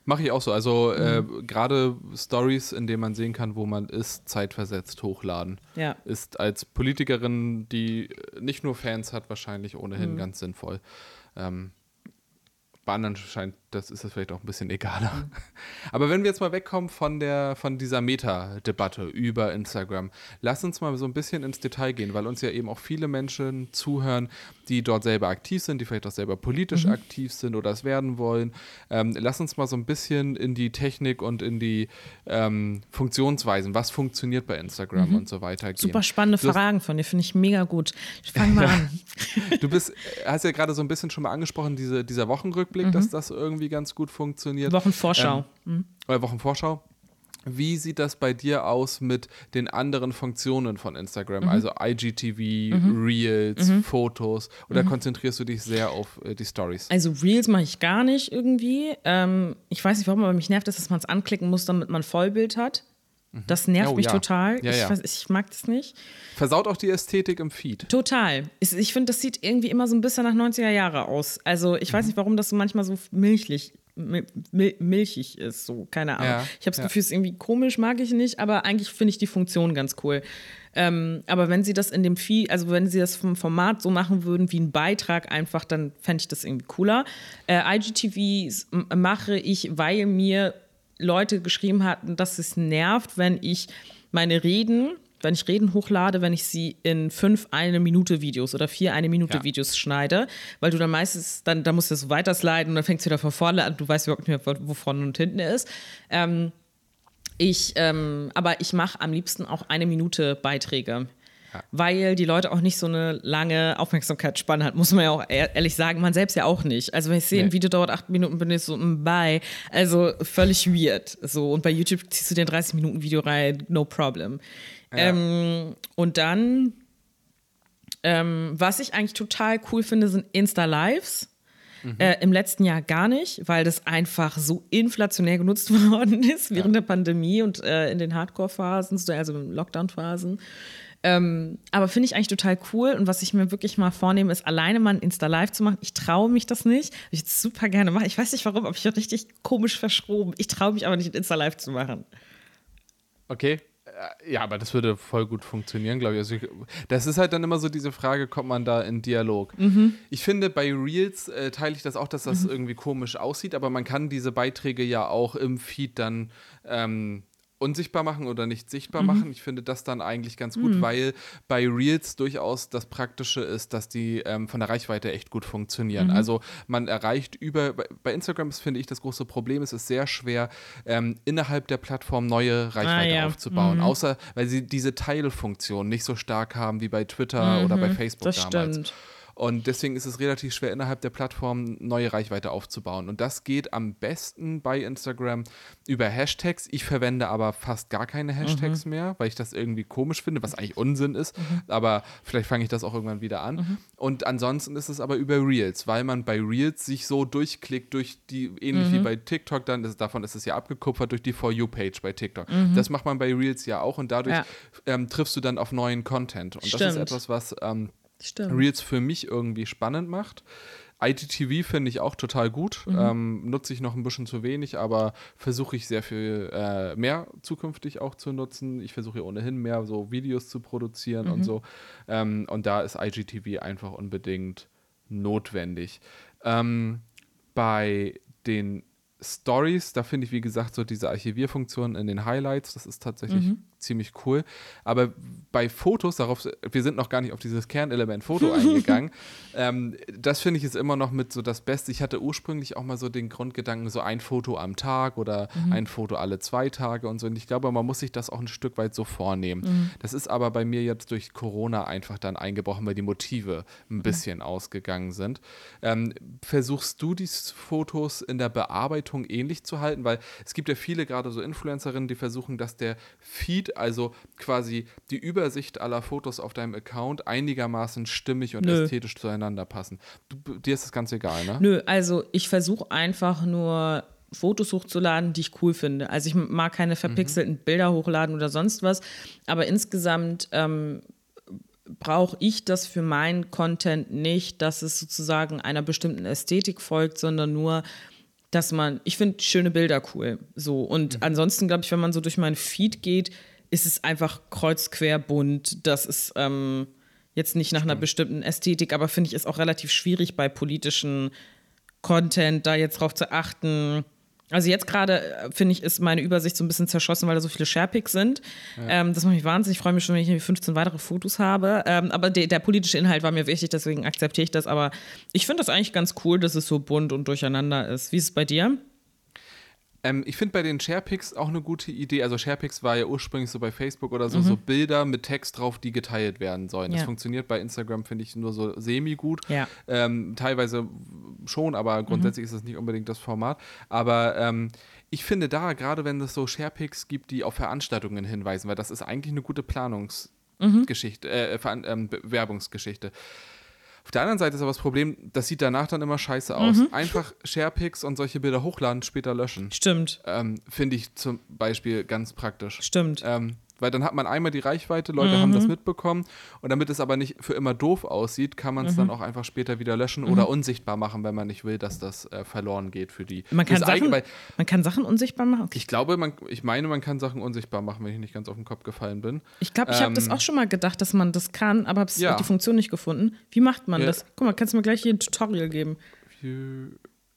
Mache ich auch so. Also mhm. äh, gerade Stories, in denen man sehen kann, wo man ist, zeitversetzt hochladen, ja. ist als Politikerin, die nicht nur Fans hat, wahrscheinlich ohnehin mhm. ganz sinnvoll. Ähm, bei anderen scheint, das ist das vielleicht auch ein bisschen egaler. Mhm. *laughs* Aber wenn wir jetzt mal wegkommen von der, von dieser Meta-Debatte über Instagram, lass uns mal so ein bisschen ins Detail gehen, weil uns ja eben auch viele Menschen zuhören, die dort selber aktiv sind, die vielleicht auch selber politisch mhm. aktiv sind oder es werden wollen. Ähm, lass uns mal so ein bisschen in die Technik und in die ähm, Funktionsweisen, was funktioniert bei Instagram mhm. und so weiter gehen. Super spannende du Fragen von dir, finde ich mega gut. Ich fange mal an. *laughs* du bist, hast ja gerade so ein bisschen schon mal angesprochen, diese, dieser Wochenrückblick Rückblick, mhm. dass das irgendwie ganz gut funktioniert. Wochenvorschau. Ähm, mhm. Wochenvorschau. Wie sieht das bei dir aus mit den anderen Funktionen von Instagram, mhm. also IGTV, mhm. Reels, mhm. Fotos? Oder mhm. konzentrierst du dich sehr auf äh, die Stories? Also Reels mache ich gar nicht irgendwie. Ähm, ich weiß nicht warum, aber mich nervt es, dass man es anklicken muss, damit man Vollbild hat. Mhm. Das nervt oh, mich ja. total. Ja, ich, ja. Weiß, ich, mag das nicht. Versaut auch die Ästhetik im Feed. Total. Ich, ich finde, das sieht irgendwie immer so ein bisschen nach 90er Jahre aus. Also ich mhm. weiß nicht, warum das so manchmal so milchlich, mil milchig ist. So, keine Ahnung. Ich habe das Gefühl, es ist irgendwie komisch, mag ich nicht, aber eigentlich finde ich die Funktion ganz cool. Ähm, aber wenn sie das in dem Feed, also wenn sie das vom Format so machen würden wie ein Beitrag einfach, dann fände ich das irgendwie cooler. Äh, IGTV mache ich, weil mir Leute geschrieben hatten, dass es nervt, wenn ich meine Reden, wenn ich Reden hochlade, wenn ich sie in fünf eine Minute Videos oder vier eine Minute ja. Videos schneide, weil du dann meistens, dann, dann musst du so weiter sliden und dann fängst du wieder von vorne an, du weißt überhaupt nicht mehr, wo vorne und hinten ist. Ähm, ich, ähm, aber ich mache am liebsten auch eine Minute Beiträge weil die Leute auch nicht so eine lange Aufmerksamkeitsspanne hat, muss man ja auch ehrlich sagen, man selbst ja auch nicht. Also wenn ich sehe, nee. ein Video dauert acht Minuten, bin ich so, mm, bye. Also völlig weird. So, und bei YouTube ziehst du dir ein 30 Minuten Video rein, no problem. Ja. Ähm, und dann, ähm, was ich eigentlich total cool finde, sind Insta-Lives. Mhm. Äh, Im letzten Jahr gar nicht, weil das einfach so inflationär genutzt *laughs* worden ist während ja. der Pandemie und äh, in den Hardcore-Phasen, also in Lockdown-Phasen. Ähm, aber finde ich eigentlich total cool. Und was ich mir wirklich mal vornehme, ist alleine mal ein Insta-Live zu machen. Ich traue mich das nicht. Ich würde es super gerne machen. Ich weiß nicht warum, aber ich werde richtig komisch verschroben. Ich traue mich aber nicht, ein Insta-Live zu machen. Okay. Ja, aber das würde voll gut funktionieren, glaube ich. Also ich. Das ist halt dann immer so diese Frage, kommt man da in Dialog? Mhm. Ich finde, bei Reels äh, teile ich das auch, dass das mhm. irgendwie komisch aussieht, aber man kann diese Beiträge ja auch im Feed dann ähm, unsichtbar machen oder nicht sichtbar mhm. machen. Ich finde das dann eigentlich ganz gut, mhm. weil bei Reels durchaus das Praktische ist, dass die ähm, von der Reichweite echt gut funktionieren. Mhm. Also man erreicht über, bei Instagram ist, finde ich, das große Problem, es ist sehr schwer, ähm, innerhalb der Plattform neue Reichweite ah, ja. aufzubauen. Mhm. Außer, weil sie diese Teilfunktion nicht so stark haben wie bei Twitter oder bei mhm. Facebook das damals. Stimmt. Und deswegen ist es relativ schwer, innerhalb der Plattform neue Reichweite aufzubauen. Und das geht am besten bei Instagram über Hashtags. Ich verwende aber fast gar keine Hashtags mhm. mehr, weil ich das irgendwie komisch finde, was eigentlich Unsinn ist. Mhm. Aber vielleicht fange ich das auch irgendwann wieder an. Mhm. Und ansonsten ist es aber über Reels, weil man bei Reels sich so durchklickt, durch die, ähnlich wie mhm. bei TikTok, dann ist, davon ist es ja abgekupfert durch die For You-Page bei TikTok. Mhm. Das macht man bei Reels ja auch und dadurch ja. ähm, triffst du dann auf neuen Content. Und Stimmt. das ist etwas, was ähm, Stimmt. Reels für mich irgendwie spannend macht. IGTV finde ich auch total gut. Mhm. Ähm, nutze ich noch ein bisschen zu wenig, aber versuche ich sehr viel äh, mehr zukünftig auch zu nutzen. Ich versuche ja ohnehin mehr so Videos zu produzieren mhm. und so. Ähm, und da ist IGTV einfach unbedingt notwendig. Ähm, bei den Stories, da finde ich, wie gesagt, so diese Archivierfunktion in den Highlights, das ist tatsächlich mhm. Ziemlich cool. Aber bei Fotos, darauf, wir sind noch gar nicht auf dieses Kernelement Foto eingegangen. *laughs* Ähm, das finde ich ist immer noch mit so das Beste. Ich hatte ursprünglich auch mal so den Grundgedanken, so ein Foto am Tag oder mhm. ein Foto alle zwei Tage und so. Und ich glaube, man muss sich das auch ein Stück weit so vornehmen. Mhm. Das ist aber bei mir jetzt durch Corona einfach dann eingebrochen, weil die Motive ein mhm. bisschen ausgegangen sind. Ähm, versuchst du die Fotos in der Bearbeitung ähnlich zu halten, weil es gibt ja viele, gerade so Influencerinnen, die versuchen, dass der Feed, also quasi die Übersicht aller Fotos auf deinem Account einigermaßen stimmig und Nö. ästhetisch zueinander passen. Du, dir ist das ganz egal, ne? Nö, also ich versuche einfach nur Fotos hochzuladen, die ich cool finde. Also ich mag keine verpixelten mhm. Bilder hochladen oder sonst was, aber insgesamt ähm, brauche ich das für meinen Content nicht, dass es sozusagen einer bestimmten Ästhetik folgt, sondern nur, dass man, ich finde schöne Bilder cool. So. Und mhm. ansonsten, glaube ich, wenn man so durch meinen Feed geht, ist es einfach kreuzquer bunt. Das ist ähm, jetzt nicht nach einer bestimmten Ästhetik, aber finde ich es auch relativ schwierig bei politischen Content da jetzt drauf zu achten also jetzt gerade, äh, finde ich, ist meine Übersicht so ein bisschen zerschossen, weil da so viele Sharepics sind. Ja. Ähm, das macht mich wahnsinnig. Ich freue mich schon, wenn ich 15 weitere Fotos habe. Ähm, aber de der politische Inhalt war mir wichtig, deswegen akzeptiere ich das. Aber ich finde das eigentlich ganz cool, dass es so bunt und durcheinander ist. Wie ist es bei dir? Ähm, ich finde bei den Sharepics auch eine gute Idee. Also Sharepics war ja ursprünglich so bei Facebook oder so, mhm. so Bilder mit Text drauf, die geteilt werden sollen. Ja. Das funktioniert bei Instagram, finde ich, nur so semi-gut. Ja. Ähm, teilweise schon, aber grundsätzlich mhm. ist das nicht unbedingt das Format. Aber ähm, ich finde da, gerade wenn es so Sharepics gibt, die auf Veranstaltungen hinweisen, weil das ist eigentlich eine gute Planungsgeschichte, mhm. äh, äh, Werbungsgeschichte. Auf der anderen Seite ist aber das Problem, das sieht danach dann immer scheiße aus. Mhm. Einfach Sharepics und solche Bilder hochladen, später löschen. Stimmt. Ähm, Finde ich zum Beispiel ganz praktisch. Stimmt. Ähm, weil dann hat man einmal die Reichweite, Leute mhm. haben das mitbekommen und damit es aber nicht für immer doof aussieht, kann man es mhm. dann auch einfach später wieder löschen mhm. oder unsichtbar machen, wenn man nicht will, dass das äh, verloren geht für die. Man kann, Sachen, weil, man kann Sachen unsichtbar machen. Ich glaube, man, ich meine, man kann Sachen unsichtbar machen, wenn ich nicht ganz auf den Kopf gefallen bin. Ich glaube, ich ähm, habe das auch schon mal gedacht, dass man das kann, aber habe ja. die Funktion nicht gefunden. Wie macht man ja. das? Guck mal, kannst du mir gleich hier ein Tutorial geben? View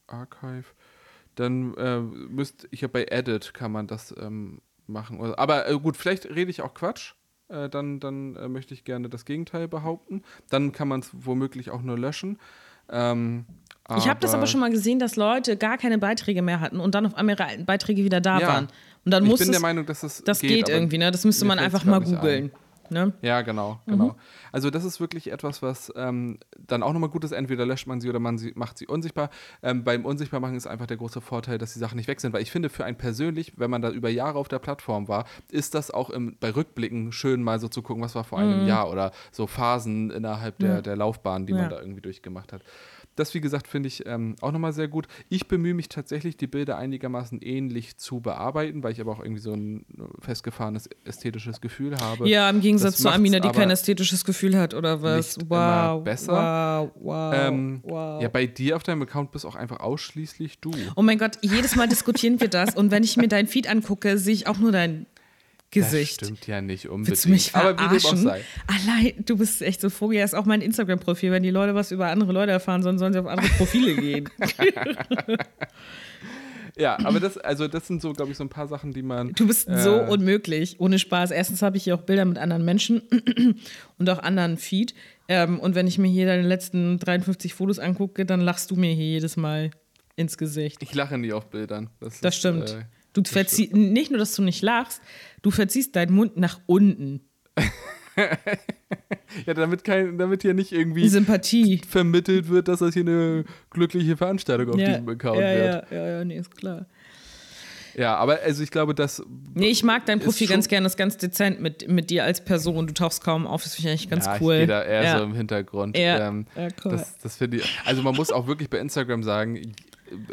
Archive. Dann äh, müsst ich ja bei Edit kann man das ähm, machen. Aber äh, gut, vielleicht rede ich auch Quatsch. Äh, dann dann äh, möchte ich gerne das Gegenteil behaupten. Dann kann man es womöglich auch nur löschen. Ähm, ich habe das aber schon mal gesehen, dass Leute gar keine Beiträge mehr hatten und dann auf einmal ihre Beiträge wieder da ja, waren. Und dann muss ich bin der Meinung, dass das das geht, geht irgendwie. Ne? Das müsste man einfach mal googeln. Ne? Ja, genau, mhm. genau. Mhm. Also das ist wirklich etwas, was ähm, dann auch nochmal gut ist. Entweder löscht man sie oder man sie, macht sie unsichtbar. Ähm, beim Unsichtbarmachen ist einfach der große Vorteil, dass die Sachen nicht weg sind. Weil ich finde, für einen persönlich, wenn man da über Jahre auf der Plattform war, ist das auch im, bei Rückblicken schön, mal so zu gucken, was war vor einem mhm. Jahr oder so Phasen innerhalb der, der Laufbahn, die ja. man da irgendwie durchgemacht hat. Das, wie gesagt, finde ich ähm, auch nochmal sehr gut. Ich bemühe mich tatsächlich, die Bilder einigermaßen ähnlich zu bearbeiten, weil ich aber auch irgendwie so ein festgefahrenes ästhetisches Gefühl habe. Ja, im Gegensatz zu Amina, die kein ästhetisches Gefühl hat, oder was? wow, besser. Wow, wow, ähm, wow. Ja, bei dir auf deinem Account bist auch einfach ausschließlich du. Oh mein Gott, jedes Mal diskutieren wir das und wenn ich mir dein Feed angucke, sehe ich auch nur dein Gesicht. Das stimmt ja nicht unbedingt. Willst du mich verarschen? Aber wie dem auch sei. Allein, du bist echt so Vogel. Er ist auch mein Instagram-Profil. Wenn die Leute was über andere Leute erfahren sollen, sollen sie auf andere Profile gehen. *laughs* ja, aber das, also das sind so, glaube ich, so ein paar Sachen, die man. Du bist äh, so unmöglich, ohne Spaß. Erstens habe ich hier auch Bilder mit anderen Menschen *clears throat* und auch anderen Feed. Ähm, und wenn ich mir hier deine letzten 53 Fotos angucke, dann lachst du mir hier jedes Mal ins Gesicht. Ich lache nie auf Bildern. Das, das ist, stimmt. Äh, du verziehst, nicht nur, dass du nicht lachst, Du verziehst deinen Mund nach unten. *laughs* ja, damit, kein, damit hier nicht irgendwie Sympathie vermittelt wird, dass das hier eine glückliche Veranstaltung auf ja, diesem Account ja, wird. Ja, ja, ja, nee, ist klar. Ja, aber also ich glaube, dass. Nee, ich mag dein Profil ganz gerne, das ist ganz dezent mit, mit dir als Person. Du tauchst kaum auf, das finde ich eigentlich ganz ja, cool. Ich da eher ja. so im Hintergrund. Ja, ähm, ja cool. Das, das finde ich. Also man muss auch wirklich bei Instagram sagen,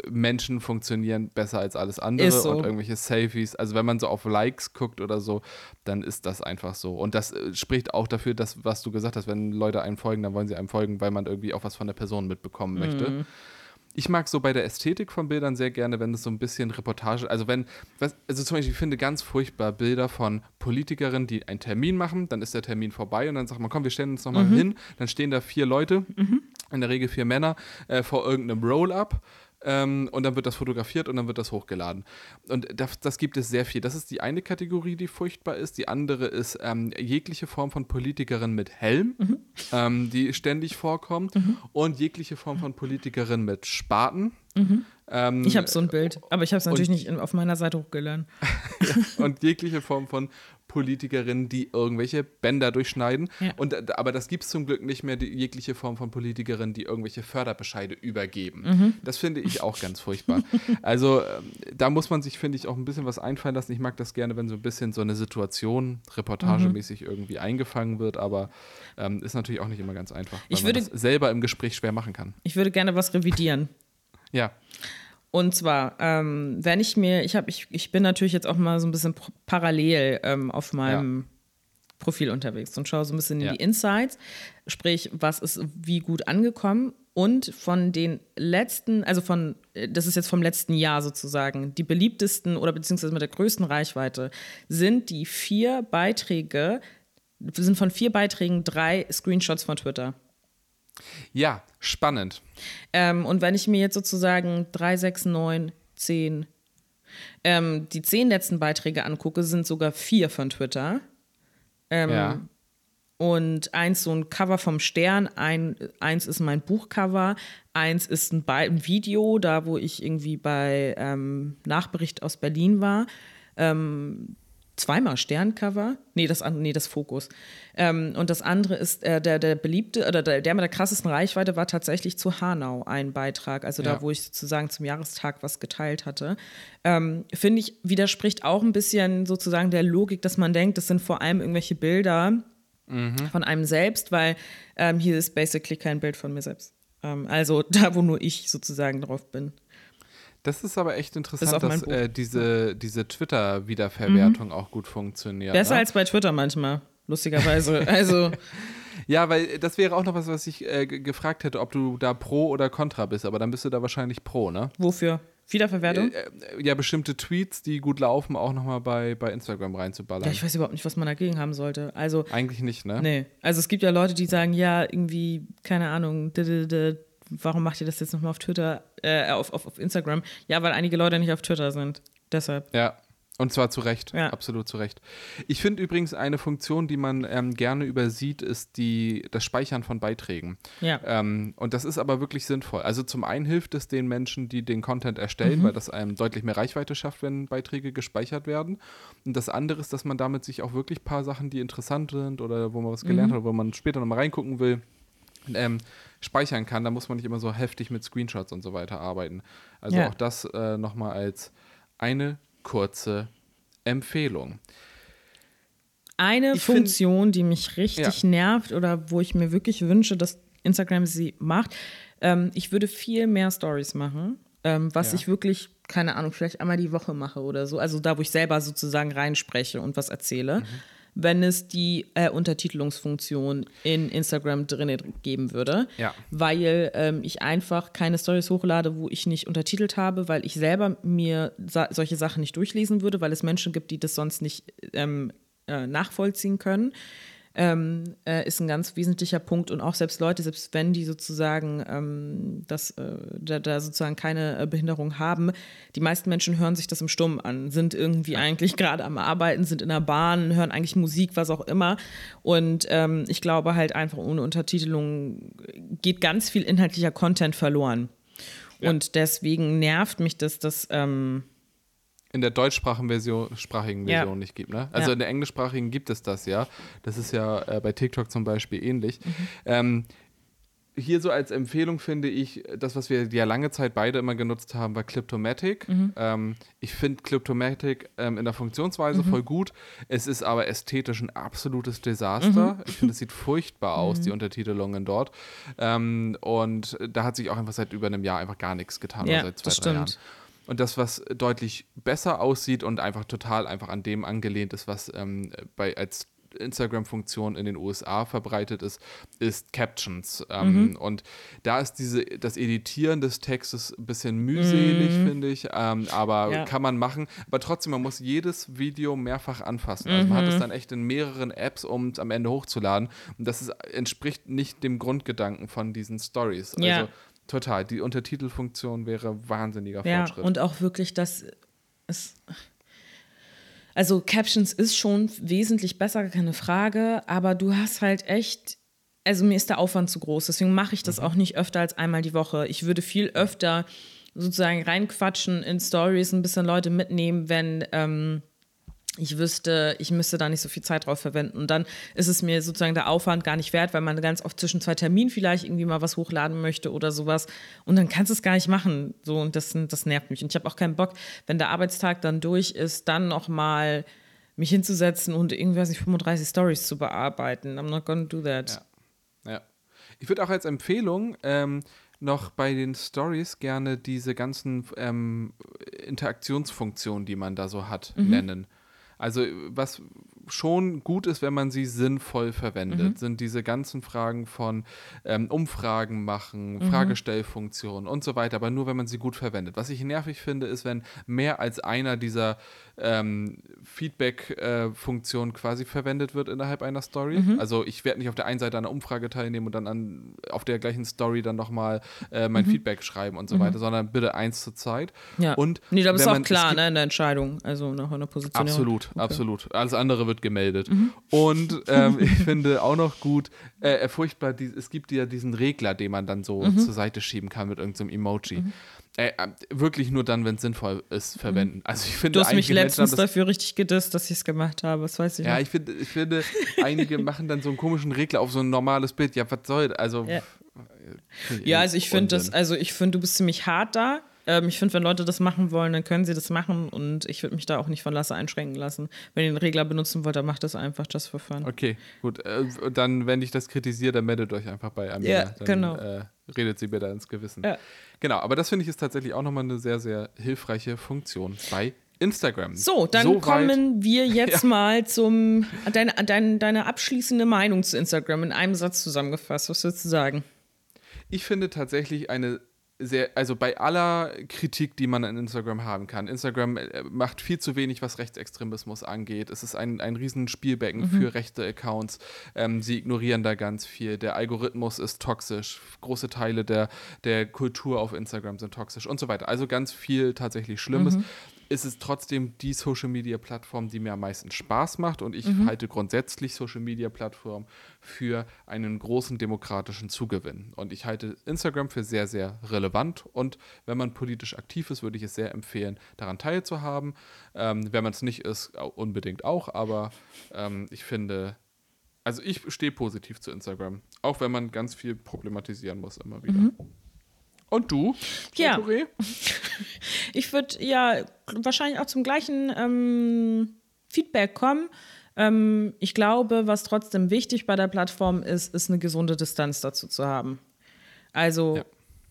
Menschen funktionieren besser als alles andere so. und irgendwelche Selfies. Also wenn man so auf Likes guckt oder so, dann ist das einfach so. Und das äh, spricht auch dafür, dass, was du gesagt hast, wenn Leute einem folgen, dann wollen sie einem folgen, weil man irgendwie auch was von der Person mitbekommen möchte. Mhm. Ich mag so bei der Ästhetik von Bildern sehr gerne, wenn es so ein bisschen Reportage, also wenn, also zum Beispiel, ich finde ganz furchtbar Bilder von Politikerinnen, die einen Termin machen, dann ist der Termin vorbei und dann sagt man, komm, wir stellen uns nochmal mhm. hin, dann stehen da vier Leute, mhm. in der Regel vier Männer, äh, vor irgendeinem Roll-Up ähm, und dann wird das fotografiert und dann wird das hochgeladen. Und das, das, gibt es sehr viel. Das ist die eine Kategorie, die furchtbar ist. Die andere ist ähm, jegliche Form von Politikerin mit Helm, mhm. ähm, die ständig vorkommt, mhm. und jegliche Form von Politikerin mit Spaten. Mhm. Ähm, ich habe so ein Bild, aber ich habe es natürlich nicht auf meiner Seite hochgeladen. *laughs* und jegliche Form von Politikerinnen, die irgendwelche Bänder durchschneiden. Ja. Und, aber das gibt es zum Glück nicht mehr, die, jegliche Form von Politikerinnen, die irgendwelche Förderbescheide übergeben. Mhm. Das finde ich auch ganz furchtbar. *laughs* Also ähm, da muss man sich, finde ich, auch ein bisschen was einfallen lassen. Ich mag das gerne, wenn so ein bisschen so eine Situation reportagemäßig mhm. irgendwie eingefangen wird, aber ähm, ist natürlich auch nicht immer ganz einfach, weil ich würde, man das selber im Gespräch schwer machen kann. Ich würde gerne was revidieren. Ja. Und zwar, ähm, wenn ich mir, ich habe, ich, ich bin natürlich jetzt auch mal so ein bisschen parallel ähm, auf meinem ja. Profil unterwegs und schaue so ein bisschen in ja. die Insights, sprich, was ist wie gut angekommen und von den letzten, also von, das ist jetzt vom letzten Jahr sozusagen, die beliebtesten oder beziehungsweise mit der größten Reichweite sind die vier Beiträge, sind von vier Beiträgen drei Screenshots von Twitter. Ja, spannend. Ähm, und wenn ich mir jetzt sozusagen 3, 6, 9, 10, ähm, die zehn letzten Beiträge angucke, sind sogar vier von Twitter. Ähm, ja. Und eins so ein Cover vom Stern, ein, eins ist mein Buchcover, eins ist ein, ein Video, da wo ich irgendwie bei ähm, Nachbericht aus Berlin war. Ähm, zweimal Sterncover. Nee, das, nee, das Fokus. Ähm, und das andere ist, äh, der, der beliebte, oder der, der mit der krassesten Reichweite war tatsächlich zu Hanau ein Beitrag, also ja. da, wo ich sozusagen zum Jahrestag was geteilt hatte. Ähm, Finde ich, widerspricht auch ein bisschen sozusagen der Logik, dass man denkt, das sind vor allem irgendwelche Bilder mhm. von einem selbst, weil ähm, hier ist basically kein Bild von mir selbst. Ähm, also *laughs* da, wo nur ich sozusagen drauf bin. Das ist aber echt interessant, das dass äh, diese, diese Twitter-Wiederverwertung mhm. auch gut funktioniert. Besser ne? als bei Twitter manchmal, lustigerweise. *laughs* also. Ja, weil das wäre auch noch was, was ich äh, gefragt hätte, ob du da pro oder contra bist, aber dann bist du da wahrscheinlich pro, ne? Wofür? Wiederverwertung? Äh, äh, ja, bestimmte Tweets, die gut laufen, auch nochmal bei, bei Instagram reinzuballern. Ja, ich weiß überhaupt nicht, was man dagegen haben sollte. Also, Eigentlich nicht, ne? Nee. Also es gibt ja Leute, die sagen, ja, irgendwie, keine Ahnung, warum macht ihr das jetzt nochmal auf Twitter, äh, auf, auf, auf Instagram? Ja, weil einige Leute nicht auf Twitter sind. Deshalb. Ja. Und zwar zu Recht, ja. absolut zu Recht. Ich finde übrigens eine Funktion, die man ähm, gerne übersieht, ist die, das Speichern von Beiträgen. Ja. Ähm, und das ist aber wirklich sinnvoll. Also zum einen hilft es den Menschen, die den Content erstellen, mhm. weil das einem deutlich mehr Reichweite schafft, wenn Beiträge gespeichert werden. Und das andere ist, dass man damit sich auch wirklich ein paar Sachen, die interessant sind oder wo man was gelernt mhm. hat, wo man später nochmal reingucken will, ähm, speichern kann, da muss man nicht immer so heftig mit Screenshots und so weiter arbeiten. Also ja. auch das äh, nochmal als eine kurze Empfehlung. Eine ich Funktion, die mich richtig ja. nervt oder wo ich mir wirklich wünsche, dass Instagram sie macht, ähm, ich würde viel mehr Stories machen, ähm, was ja. ich wirklich, keine Ahnung, vielleicht einmal die Woche mache oder so. Also da, wo ich selber sozusagen reinspreche und was erzähle. Mhm wenn es die äh, Untertitelungsfunktion in Instagram drin geben würde. Ja. Weil ähm, ich einfach keine Stories hochlade, wo ich nicht untertitelt habe, weil ich selber mir sa solche Sachen nicht durchlesen würde, weil es Menschen gibt, die das sonst nicht ähm, äh, nachvollziehen können ähm, äh, ist ein ganz wesentlicher Punkt. Und auch selbst Leute, selbst wenn die sozusagen ähm, das, äh, da, da, sozusagen keine äh, Behinderung haben, die meisten Menschen hören sich das im Sturm an, sind irgendwie eigentlich gerade am Arbeiten, sind in der Bahn, hören eigentlich Musik, was auch immer. Und ähm, ich glaube halt einfach ohne Untertitelung geht ganz viel inhaltlicher Content verloren. Ja. Und deswegen nervt mich das, dass ähm, in der deutschsprachigen Version, Version ja. nicht gibt. Ne? Also ja. in der englischsprachigen gibt es das ja. Das ist ja äh, bei TikTok zum Beispiel ähnlich. Mhm. Ähm, hier so als Empfehlung finde ich, das, was wir ja lange Zeit beide immer genutzt haben, war Cliptomatic. Mhm. Ähm, ich finde Cliptomatic ähm, in der Funktionsweise mhm. voll gut. Es ist aber ästhetisch ein absolutes Desaster. Mhm. Ich finde, es sieht furchtbar aus, die mhm. Untertitelungen dort. Ähm, und da hat sich auch einfach seit über einem Jahr einfach gar nichts getan, ja, seit zwei, drei stimmt. Jahren. Und das, was deutlich besser aussieht und einfach total einfach an dem angelehnt ist, was ähm, bei, als Instagram-Funktion in den USA verbreitet ist, ist Captions. Ähm, mhm. Und da ist diese, das Editieren des Textes ein bisschen mühselig, mhm. finde ich, ähm, aber ja. kann man machen. Aber trotzdem, man muss jedes Video mehrfach anfassen. Also mhm. man hat es mhm. dann echt in mehreren Apps, um es am Ende hochzuladen. Und das ist, entspricht nicht dem Grundgedanken von diesen Stories. Also ja Total. Die Untertitelfunktion wäre wahnsinniger Ja, Fortschritt. und auch wirklich, dass es. Also Captions ist schon wesentlich besser, keine Frage, aber du hast halt echt, also mir ist der Aufwand zu groß, deswegen mache ich das auch nicht öfter als einmal die Woche. Ich würde viel öfter sozusagen reinquatschen in Stories, ein bisschen Leute mitnehmen, wenn ähm, ich wüsste, ich müsste da nicht so viel Zeit drauf verwenden. Und dann ist es mir sozusagen der Aufwand gar nicht wert, weil man ganz oft zwischen zwei Terminen vielleicht irgendwie mal was hochladen möchte oder sowas. Und dann kannst du es gar nicht machen. So, und das, das nervt mich. Und ich habe auch keinen Bock, wenn der Arbeitstag dann durch ist, dann nochmal mich hinzusetzen und irgendwie, weiß ich, 35 Stories zu bearbeiten. I'm not gonna do that. Ja. Ja. Ich würde auch als Empfehlung ähm, noch bei den Stories gerne diese ganzen ähm, Interaktionsfunktionen, die man da so hat, nennen. Also was schon gut ist, wenn man sie sinnvoll verwendet, sind diese ganzen Fragen von ähm, Umfragen machen, Fragestellfunktionen und so weiter, aber nur, wenn man sie gut verwendet. Was ich nervig finde, ist, wenn mehr als einer dieser ähm, Feedback-Funktionen quasi verwendet wird innerhalb einer Story. Also ich werde nicht auf der einen Seite an einer Umfrage teilnehmen und dann an, auf der gleichen Story dann nochmal äh, mein Feedback schreiben und so weiter, sondern bitte eins zur Zeit. Ja. Und nee, da bist du auch klar, ne, in der Entscheidung. Also nach einer Position. Absolut, absolut. Alles andere wird gemeldet. Mhm. Und ähm, *laughs* ich finde auch noch gut, äh, furchtbar, die, es gibt ja diesen Regler, den man dann so Mhm. zur Seite schieben kann mit irgendeinem Emoji. Äh, äh, wirklich nur dann, wenn es sinnvoll ist, verwenden. Also ich finde, Mhm. Du hast mich letztens haben das, dafür richtig gedisst, dass ich es gemacht habe. Das weiß ich Ja, noch. ich finde, ich finde, einige *laughs* machen dann so einen komischen Regler auf so ein normales Bild. Ja, was soll, also. Ja. Ja, also ich finde das, also ich finde, du bist ziemlich hart da. Ähm, ich finde, wenn Leute das machen wollen, dann können sie das machen und ich würde mich da auch nicht von Lasse einschränken lassen. Wenn ihr einen Regler benutzen wollt, dann macht das einfach just for fun. Okay, gut. Äh, dann, wenn ich das kritisiere, dann meldet euch einfach bei Amina. Ja, dann, genau. Äh, redet sie mir da ins Gewissen. Ja. Genau, aber das finde ich ist tatsächlich auch nochmal eine sehr, sehr hilfreiche Funktion bei Instagram. So, dann Soweit- kommen wir *laughs* jetzt mal zum deine, deine, deine abschließende Meinung zu Instagram in einem Satz zusammengefasst. Was würdest du sagen? Ich finde tatsächlich eine sehr, also bei aller Kritik, die man an Instagram haben kann, Instagram äh, macht viel zu wenig, was Rechtsextremismus angeht. Es ist ein, ein riesen Spielbecken für rechte Accounts. Ähm, sie ignorieren da ganz viel. Der Algorithmus ist toxisch. Große Teile der, der Kultur auf Instagram sind toxisch und so weiter. Also ganz viel tatsächlich Schlimmes. Ist es trotzdem die Social Media Plattform, die mir am meisten Spaß macht und ich halte grundsätzlich Social Media Plattformen für einen großen demokratischen Zugewinn. Und ich halte Instagram für sehr, sehr relevant und wenn man politisch aktiv ist, würde ich es sehr empfehlen, daran teilzuhaben. Ähm, wenn man es nicht ist, unbedingt auch, aber ähm, ich finde, also ich stehe positiv zu Instagram, auch wenn man ganz viel problematisieren muss immer wieder. Und du? Ja. Touré? *laughs* Ich würde ja wahrscheinlich auch zum gleichen ähm, Feedback kommen. Ähm, ich glaube, was trotzdem wichtig bei der Plattform ist, ist eine gesunde Distanz dazu zu haben. Also Ja.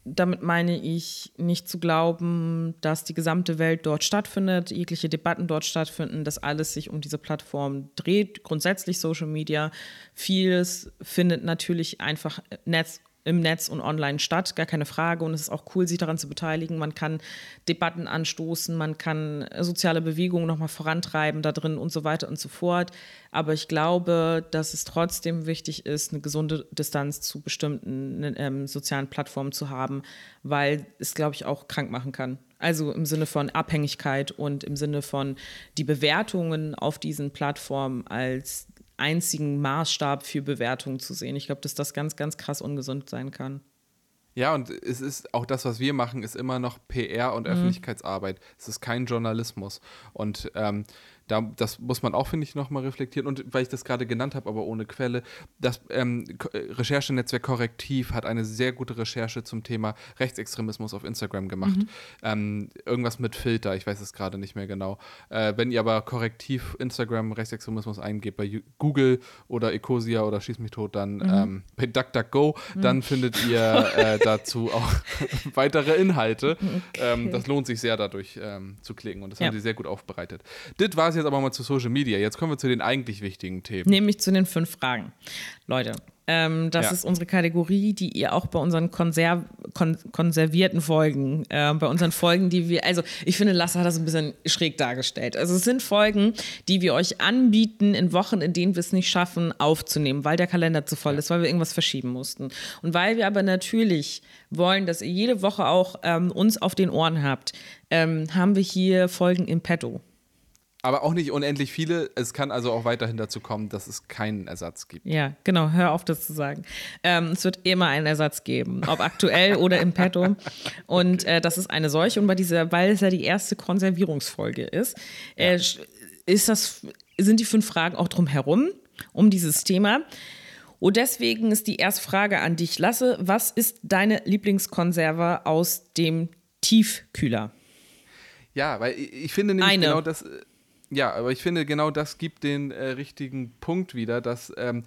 damit meine ich nicht zu glauben, dass die gesamte Welt dort stattfindet, jegliche Debatten dort stattfinden, dass alles sich um diese Plattform dreht. Grundsätzlich Social Media. Vieles findet natürlich einfach Netz im Netz und online statt, gar keine Frage. Und es ist auch cool, sich daran zu beteiligen. Man kann Debatten anstoßen, man kann soziale Bewegungen nochmal vorantreiben da drin und so weiter und so fort. Aber ich glaube, dass es trotzdem wichtig ist, eine gesunde Distanz zu bestimmten ähm, sozialen Plattformen zu haben, weil es, glaube ich, auch krank machen kann. Also im Sinne von Abhängigkeit und im Sinne von die Bewertungen auf diesen Plattformen als einzigen Maßstab für Bewertungen zu sehen. Ich glaube, dass das ganz, ganz krass ungesund sein kann. Ja, und es ist auch das, was wir machen, ist immer noch PR und Öffentlichkeitsarbeit. Es ist kein Journalismus. Und ähm, da, das muss man auch, finde ich, nochmal reflektieren. Und weil ich das gerade genannt habe, aber ohne Quelle, das ähm, äh, Recherchenetzwerk Korrektiv hat eine sehr gute Recherche zum Thema Rechtsextremismus auf Instagram gemacht. Ähm, irgendwas mit Filter, ich weiß es gerade nicht mehr genau. Äh, wenn ihr aber Korrektiv Instagram Rechtsextremismus eingebt bei Google oder Ecosia oder Schieß mich tot, dann ähm, bei DuckDuckGo, dann findet ihr äh, *laughs* dazu auch *laughs* weitere Inhalte. Ähm, das lohnt sich sehr dadurch ähm, zu klicken und das Ja. haben sie sehr gut aufbereitet. Das war es jetzt aber mal zu Social Media. Jetzt kommen wir zu den eigentlich wichtigen Themen. Nämlich zu den fünf Fragen. Leute, Ähm, das Ja. ist unsere Kategorie, die ihr auch bei unseren Konserv kon konservierten Folgen, äh, bei unseren Folgen, die wir, also ich finde, Lasse hat das ein bisschen schräg dargestellt. Also es sind Folgen, die wir euch anbieten in Wochen, in denen wir es nicht schaffen, aufzunehmen, weil der Kalender zu voll ist, weil wir irgendwas verschieben mussten. Und weil wir aber natürlich wollen, dass ihr jede Woche auch ähm, uns auf den Ohren habt, ähm, haben wir hier Folgen im Petto. Aber auch nicht unendlich viele. Es kann also auch weiterhin dazu kommen, dass es keinen Ersatz gibt. Ja, genau, hör auf, das zu sagen. Ähm, es wird immer einen Ersatz geben, ob aktuell *laughs* oder im Petto. Und äh, das ist eine solche. Und bei dieser, weil es ja die erste Konservierungsfolge ist, äh, ist das, sind die fünf Fragen auch drumherum, um dieses Thema. Und deswegen ist die erste Frage an dich, Lasse. Was ist deine Lieblingskonserve aus dem Tiefkühler? Ja, weil ich, ich finde nämlich Eine. genau das. Ja, aber ich finde genau das gibt den äh, richtigen Punkt wieder, dass ähm,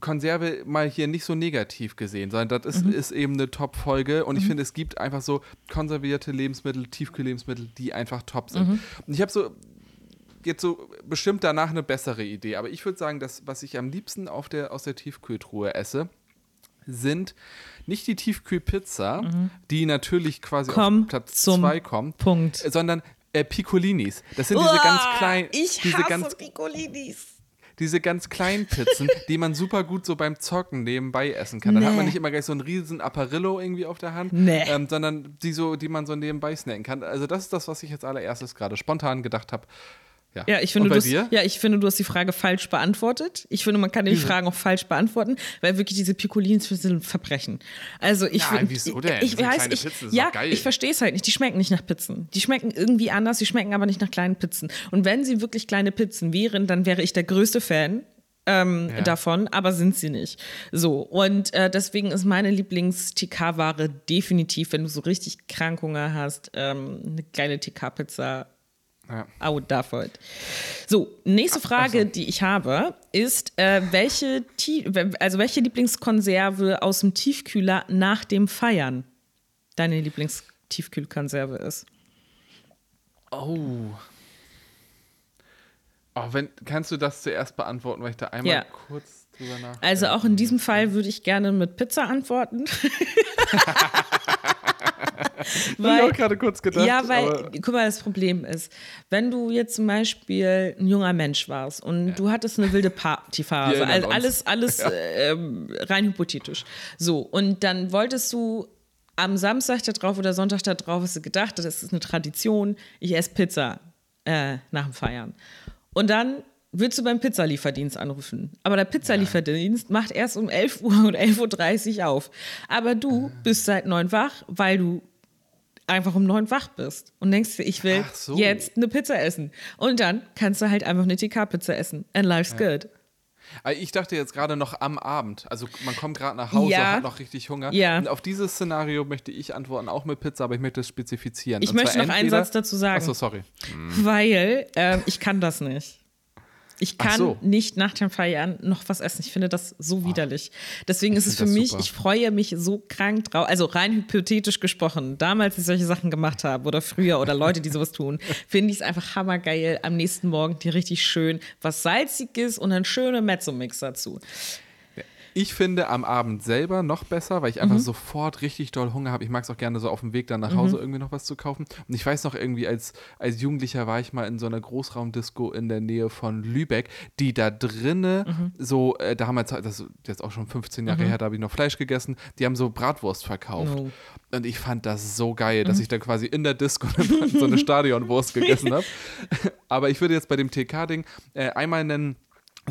Konserve mal hier nicht so negativ gesehen, sondern das ist, Mhm. ist eben eine Top-Folge und ich finde, es gibt einfach so konservierte Lebensmittel, Tiefkühllebensmittel, die einfach top sind. Mhm. Und ich habe so jetzt so bestimmt danach eine bessere Idee, aber ich würde sagen, dass was ich am liebsten auf der, aus der Tiefkühltruhe esse, sind nicht die Tiefkühlpizza, die natürlich quasi Mhm. Komm auf Platz zum 2 kommt, Punkt. sondern äh, Piccolinis. Das sind diese ganz kleinen, Ich diese hasse ganz, Piccolinis. diese ganz kleinen Pizzen, die man super gut so beim Zocken nebenbei essen kann. Dann hat man Nee. nicht immer gleich so einen riesen Apparillo irgendwie auf der Hand, Nee. ähm, sondern die so, die man so nebenbei snacken kann. Also das ist das, was ich jetzt allererstes gerade spontan gedacht habe. Ja. Ja, ich finde, du hast, ja, ich finde, du hast die Frage falsch beantwortet. Ich finde, man kann die Fragen auch falsch beantworten, weil wirklich diese Piccolins sind ein Verbrechen. Also ich Ja, finde, wieso denn? Ich, sind weiß, kleine ich, Pizzen, ja, ich verstehe es halt nicht. Die schmecken nicht nach Pizzen. Die schmecken irgendwie anders. Die schmecken aber nicht nach kleinen Pizzen. Und wenn sie wirklich kleine Pizzen wären, dann wäre ich der größte Fan. Ähm, Ja. davon, aber sind sie nicht. So, und äh, deswegen ist meine Lieblings-TK-Ware definitiv, wenn du so richtig Krankhunger hast, ähm, eine geile TK-Pizza Ja. For it. So, nächste Frage, die ich habe, ist, äh, welche, also welche Lieblingskonserve aus dem Tiefkühler nach dem Feiern deine Lieblingstiefkühlkonserve ist? Oh. Oh, wenn, kannst du das zuerst beantworten, weil ich da einmal Ja. kurz drüber nach. Also auch in diesem Fall würde ich gerne mit Pizza antworten. *laughs* *laughs* *laughs* ich auch gerade kurz gedacht. ja, weil, guck mal, das Problem ist, wenn du jetzt zum Beispiel ein junger Mensch warst und du hattest eine wilde Partyphase, also alles, alles *laughs* ähm, rein hypothetisch. So, und dann wolltest du am Samstag da drauf oder Sonntag da drauf, hast du gedacht, das ist eine Tradition, ich esse Pizza äh, nach dem Feiern. Und dann willst du beim Pizzalieferdienst anrufen. Aber der Pizzalieferdienst macht erst um 11 Uhr *laughs* und 11.30 Uhr auf. Aber du bist seit neun wach, weil du einfach um neun wach bist und denkst dir, ich will so. jetzt eine Pizza essen. Und dann kannst du halt einfach eine TK-Pizza essen. And life's good. Aber Ich dachte jetzt gerade noch am Abend. Also man kommt gerade nach Hause, Ja. hat noch richtig Hunger. Ja. Und auf dieses Szenario möchte ich antworten, auch mit Pizza, aber ich möchte es spezifizieren. Ich Und möchte noch einen Satz dazu sagen. Achso, sorry. Weil ähm, ich kann das nicht. Ich kann so. nicht nach dem Feiern noch was essen. Ich finde das so widerlich. Deswegen ist es für mich, super. ich freue mich so krank drauf. Also rein hypothetisch gesprochen, damals, als ich solche Sachen gemacht habe oder früher oder Leute, die sowas tun, *laughs* finde ich es einfach hammergeil. Am nächsten Morgen dir richtig schön was Salziges und einen schönen Mezzo-Mix dazu. Ich finde am Abend selber noch besser, weil ich Mhm. einfach sofort richtig doll Hunger habe. Ich mag es auch gerne so auf dem Weg dann nach Mhm. Hause irgendwie noch was zu kaufen. Und ich weiß noch irgendwie, als, als Jugendlicher war ich mal in so einer Großraumdisco in der Nähe von Lübeck, die da drinne Mhm. so, äh, damals, das ist jetzt auch schon 15 Jahre her, da habe ich noch Fleisch gegessen, die haben so Bratwurst verkauft. Oh. Und ich fand das so geil, Mhm. dass ich dann quasi in der Disco *laughs* so eine Stadionwurst *laughs* gegessen habe. Aber ich würde jetzt bei dem TK-Ding äh, einmal nennen,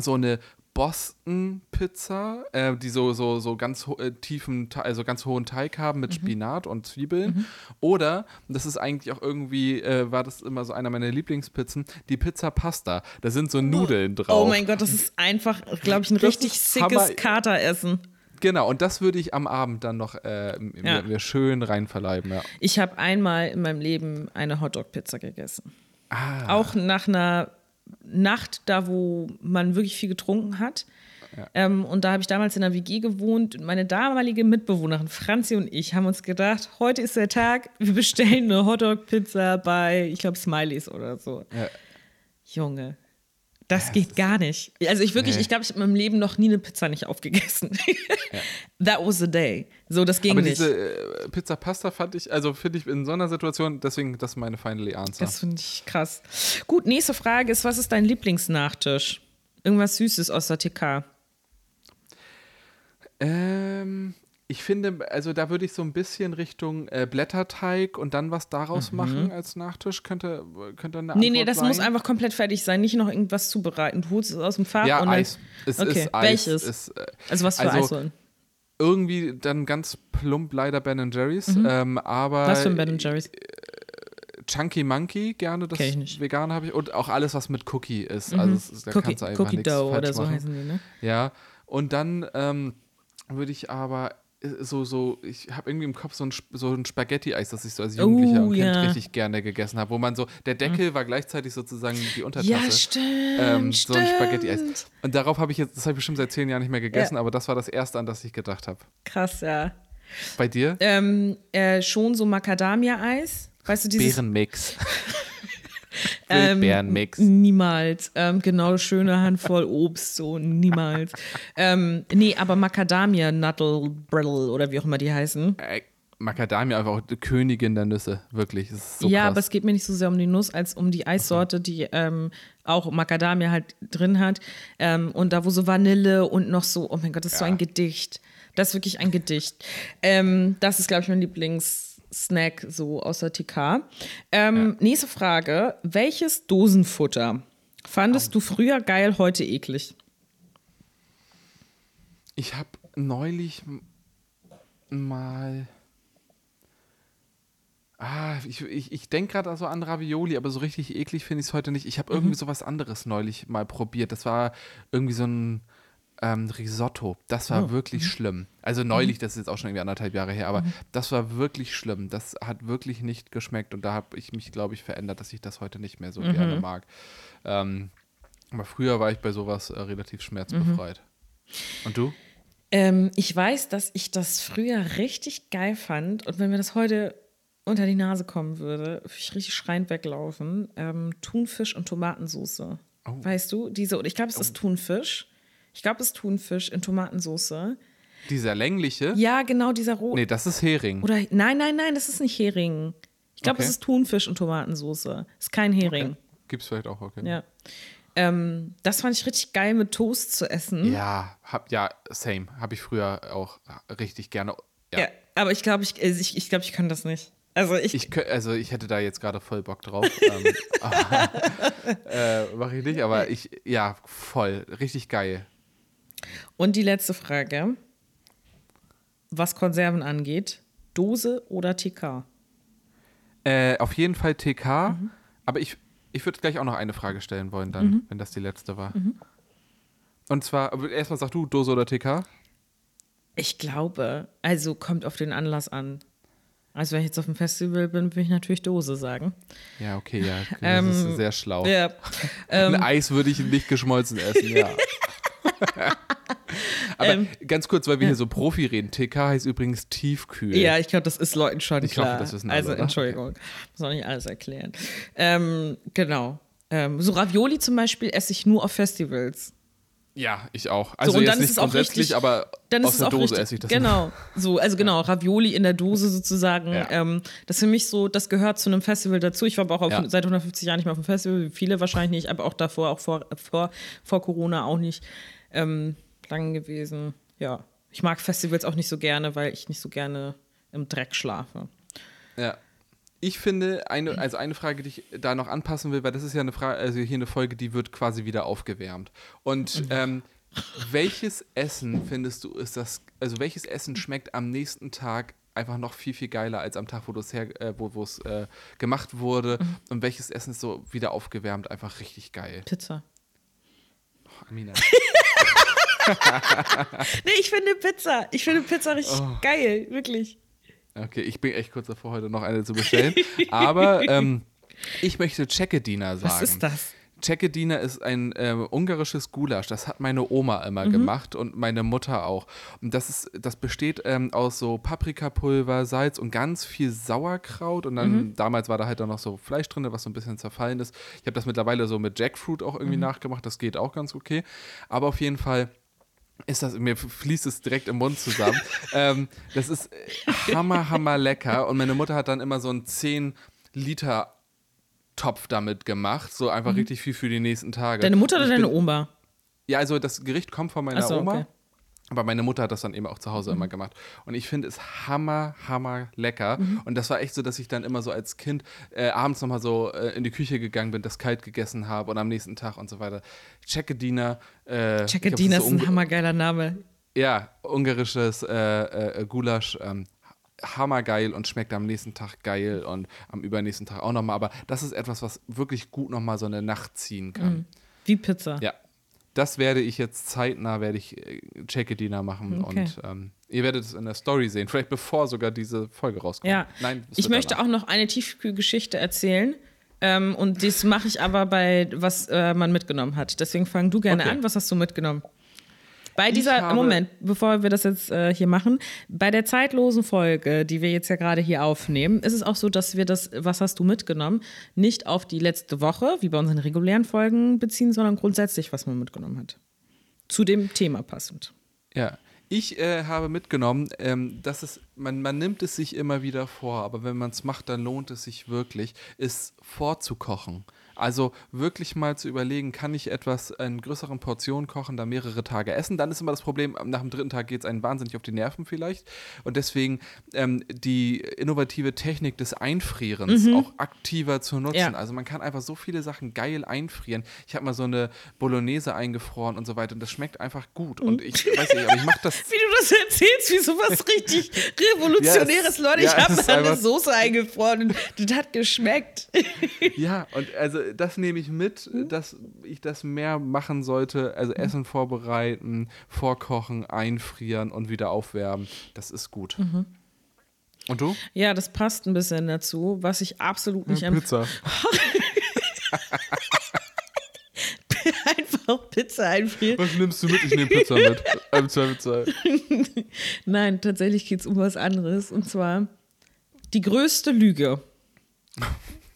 so eine Boston-Pizza, äh, die so, so, so ganz äh, tiefen, also ganz hohen Teig haben Mhm. mit Spinat und Zwiebeln. Oder, und das ist eigentlich auch irgendwie, äh, war das immer so einer meiner Lieblingspizzen, die Pizza Pasta. Da sind so Nudeln drauf. Oh mein Gott, das ist einfach, glaube ich, ein Das richtig sickes. Kateressen. Genau, und das würde ich am Abend dann noch äh, Ja. mir, mir schön reinverleiben. Ja. Ich habe einmal in meinem Leben eine Hotdog-Pizza gegessen. Ah. Auch nach einer Nacht, da wo man wirklich viel getrunken hat. Ähm, und da habe ich damals in der WG gewohnt. Und meine damalige Mitbewohnerin Franzi und ich haben uns gedacht, heute ist der Tag, wir bestellen eine Hotdog-Pizza bei, ich glaube, Smileys oder so. Ja. Junge, Das geht gar nicht. Also ich wirklich, Nee. ich glaube, ich habe in meinem Leben noch nie eine Pizza nicht aufgegessen. *laughs* That was the day. So, das ging Aber nicht. diese äh, Pizza Pasta fand ich, also finde ich in so einer Situation, deswegen das ist meine finally answer. Das finde ich krass. Gut, nächste Frage ist, was ist dein Lieblingsnachtisch? Irgendwas Süßes aus der TK. Ähm, ich finde, also da würde ich so ein bisschen Richtung äh, Blätterteig und dann was daraus machen als Nachtisch. Könnte, könnte eine Mhm. Nee, Antwort nee, das sein. muss einfach komplett fertig sein. Nicht noch irgendwas zubereiten. Du holst es aus dem Fach Ja, und dann, Eis. Es okay, ist Eis. welches? Ist, äh, also was für also, Eis wollen? irgendwie dann ganz plump leider Ben Jerry's. Ähm, aber Mhm. Was für ein Ben Jerry's? Chunky Monkey gerne, das. Vegane habe ich. Und auch alles, was mit Cookie ist. Also es da Cookie, kannst du einfach Cookie nichts Dough falsch oder so machen. heißen die, ne? Ja, und dann ähm, würde ich aber äh, so, so, ich habe irgendwie im Kopf so ein, so ein Spaghetti-Eis, das ich so als Jugendlicher und Kind ja. richtig gerne gegessen habe, wo man so, der Deckel war gleichzeitig sozusagen die Untertasse. Ja, stimmt. ähm, so ein Spaghetti-Eis. stimmt. Und darauf habe ich jetzt, das habe ich bestimmt seit zehn Jahren nicht mehr gegessen, aber das war das erste, an das ich gedacht habe. Krass, ja. Bei dir? Ähm, äh, schon so Macadamia-Eis. Weißt du, dieses *laughs* *laughs* Ähm, Bärenmix. Niemals. Ähm, genau, schöne Handvoll Obst, so niemals. ähm, nee, aber Macadamia Nuttle Brittle oder wie auch immer die heißen. Äh, Macadamia einfach auch die Königin der Nüsse, wirklich. So ja, krass. aber es geht mir nicht so sehr um die Nuss, als um die Eissorte, die ähm, auch Macadamia halt drin hat. Ähm, und da, wo so Vanille und noch so, oh mein Gott, das ist so Ja. ein Gedicht. Das ist wirklich ein Gedicht. Ähm, das ist, glaube ich, mein Lieblingssnack so aus der TK. Ähm, Nächste Frage. Welches Dosenfutter fandest du früher geil, heute eklig? Ich habe neulich mal. Ah, ich, ich, ich denke gerade so an Ravioli, aber so richtig eklig finde ich es heute nicht. Ich habe irgendwie sowas anderes neulich mal probiert. Das war irgendwie so ein ähm, Risotto. Das war wirklich schlimm. Also neulich, das ist jetzt auch schon irgendwie anderthalb Jahre her, aber das war wirklich schlimm. Das hat wirklich nicht geschmeckt und da habe ich mich, glaube ich, verändert, dass ich das heute nicht mehr so gerne mag. Ähm, aber früher war ich bei sowas äh, relativ schmerzbefreit. Und du? Ähm, ich weiß, dass ich das früher richtig geil fand und wenn mir das heute unter die Nase kommen würde, würde ich richtig schreiend weglaufen. Ähm, Thunfisch und Tomatensauce. Weißt du, diese, ich glaube, es ist Thunfisch. Ich glaube, es ist Thunfisch in Tomatensauce. Dieser längliche? Ja, genau, dieser rote. Nee, das ist Hering. Oder nein, nein, nein, das ist nicht Hering. Ich glaube, Okay. es ist Thunfisch und Tomatensauce. Ist kein Hering. Gibt's vielleicht auch, okay. Ja. Ähm, das fand ich richtig geil mit Toast zu essen. Ja, hab, ja, same. Habe ich früher auch richtig gerne. Ja. Ja, aber ich glaube, ich, also ich, ich, glaub, ich kann das nicht. Also ich, Ich, kö- also ich hätte da jetzt gerade voll Bock drauf. ähm, *laughs* aber, äh, Mache ich nicht, aber ich, ja, voll. Richtig geil. Und die letzte Frage, was Konserven angeht, Dose oder TK? Äh, auf jeden Fall TK, Mhm. aber ich, ich würde gleich auch noch eine Frage stellen wollen, dann, wenn das die letzte war. Mhm. Und zwar, erstmal sag du, Dose oder TK? Ich glaube, also kommt auf den Anlass an. Also wenn ich jetzt auf dem Festival bin, würde ich natürlich Dose sagen. Ja, okay, ja. Das Ähm, ist sehr schlau. Ja. *laughs* Ein Eis würde ich nicht geschmolzen essen, ja. *laughs* Aber Ähm, ganz kurz, weil wir hier so Profi reden. TK heißt übrigens tiefkühl. Ja, ich glaube, das ist Leuten schon Ich hoffe, klar. das wissen alle, also oder? Entschuldigung, muss auch nicht alles erklären. Ähm, genau. Ähm, so Ravioli zum Beispiel esse ich nur auf Festivals. Ja, ich auch. Also und jetzt dann ist es auch richtig- aber Dann aus ist es der Dose richtig, esse ich das. Genau, *laughs* so also genau Ravioli in der Dose sozusagen. Ja. Ähm, das ist für mich so, das gehört zu einem Festival dazu. Ich war aber auch auf, Ja. seit 150 Jahren nicht mehr auf dem Festival, wie viele wahrscheinlich nicht, aber auch davor, auch vor, vor, vor Corona auch nicht ähm, lang gewesen. Ja, ich mag Festivals auch nicht so gerne, weil ich nicht so gerne im Dreck schlafe. Ja. Ich finde, eine, also eine Frage, die ich da noch anpassen will, weil das ist ja eine Frage, also hier eine Folge, die wird quasi wieder aufgewärmt. Und ähm, welches Essen findest du ist das, also welches Essen schmeckt am nächsten Tag einfach noch viel, viel geiler als am Tag, wo es äh, wo äh, gemacht wurde? Und welches Essen ist so wieder aufgewärmt einfach richtig geil? Pizza. Oh, Amina. *laughs* *laughs* Nee, ich finde Pizza. Ich finde Pizza richtig Oh. geil, wirklich. Okay, ich bin echt kurz davor, heute noch eine zu bestellen. Aber ähm, ich möchte Checkediener sagen. Was ist das? Csekedina ist ein äh, ungarisches Gulasch. Das hat meine Oma immer mhm. gemacht und meine Mutter auch. Und das ist, das besteht ähm, aus so Paprikapulver, Salz und ganz viel Sauerkraut. Und dann mhm. damals war da halt auch noch so Fleisch drin, was so ein bisschen zerfallen ist. Ich habe das mittlerweile so mit Jackfruit auch irgendwie mhm. nachgemacht. Das geht auch ganz okay. Aber auf jeden Fall ist das, mir fließt es direkt im Mund zusammen. *laughs* ähm, das ist hammer, hammer lecker. Und meine Mutter hat dann immer so ein 10 Liter Topf damit gemacht. So einfach mhm. richtig viel für die nächsten Tage. Deine Mutter oder deine Oma? Ja, also das Gericht kommt von meiner so, Oma. Okay. Aber meine Mutter hat das dann eben auch zu Hause mhm. immer gemacht. Und ich finde es hammer, hammer lecker. Mhm. Und das war echt so, dass ich dann immer so als Kind äh, abends nochmal so äh, in die Küche gegangen bin, das kalt gegessen habe und am nächsten Tag und so weiter. Czekedina. Äh, Czekedina ist so ein hammergeiler Name. Ja, ungarisches äh, äh, Gulasch. Ähm, hammergeil und schmeckt am nächsten Tag geil und am übernächsten Tag auch nochmal. Aber das ist etwas, was wirklich gut nochmal so eine Nacht ziehen kann. Mhm. Wie Pizza. Ja. Das werde ich jetzt zeitnah, werde ich äh, Check-Dinner machen okay. und ähm, ihr werdet es in der Story sehen, vielleicht bevor sogar diese Folge rauskommt. Ja, Nein, ich möchte danach. auch noch eine Tiefkühlgeschichte erzählen. Ähm, und das mache ich aber bei, was äh, man mitgenommen hat. Deswegen fang du gerne okay. an. Was hast du mitgenommen? Bei dieser, Moment, bevor wir das jetzt äh, hier machen, bei der zeitlosen Folge, die wir jetzt ja gerade hier aufnehmen, ist es auch so, dass wir das, was hast du mitgenommen, nicht auf die letzte Woche, wie bei unseren regulären Folgen beziehen, sondern grundsätzlich, was man mitgenommen hat. Zu dem Thema passend. Ja. Ich äh, habe mitgenommen, ähm, dass es, man, man nimmt es sich immer wieder vor, aber wenn man es macht, dann lohnt es sich wirklich, es vorzukochen. Also wirklich mal zu überlegen, kann ich etwas in größeren Portionen kochen, da mehrere Tage essen. Dann ist immer das Problem, nach dem dritten Tag geht es einen wahnsinnig auf die Nerven vielleicht. Und deswegen ähm, die innovative Technik des Einfrierens mhm. auch aktiver zu nutzen. Ja. Also man kann einfach so viele Sachen geil einfrieren. Ich habe mal so eine Bolognese eingefroren und so weiter und das schmeckt einfach gut. Und ich weiß nicht, aber ich mache das. *laughs* Wie du das erzählst, wie sowas *laughs* richtig Revolutionäres. Ja, Leute, ja, ich habe mal eine Soße eingefroren und das hat geschmeckt. Ja, und also das nehme ich mit, mhm. dass ich das mehr machen sollte. Also mhm. Essen vorbereiten, vorkochen, einfrieren und wieder aufwärmen. Das ist gut. Mhm. Und du? Ja, das passt ein bisschen dazu, was ich absolut nicht empfehle. Pizza. *laughs* Einfach Pizza einfrieren. Was nimmst du mit? Ich nehme Pizza mit. *laughs* Im Zweifelsfall. Nein, tatsächlich geht es um was anderes. Und zwar die größte Lüge. *laughs*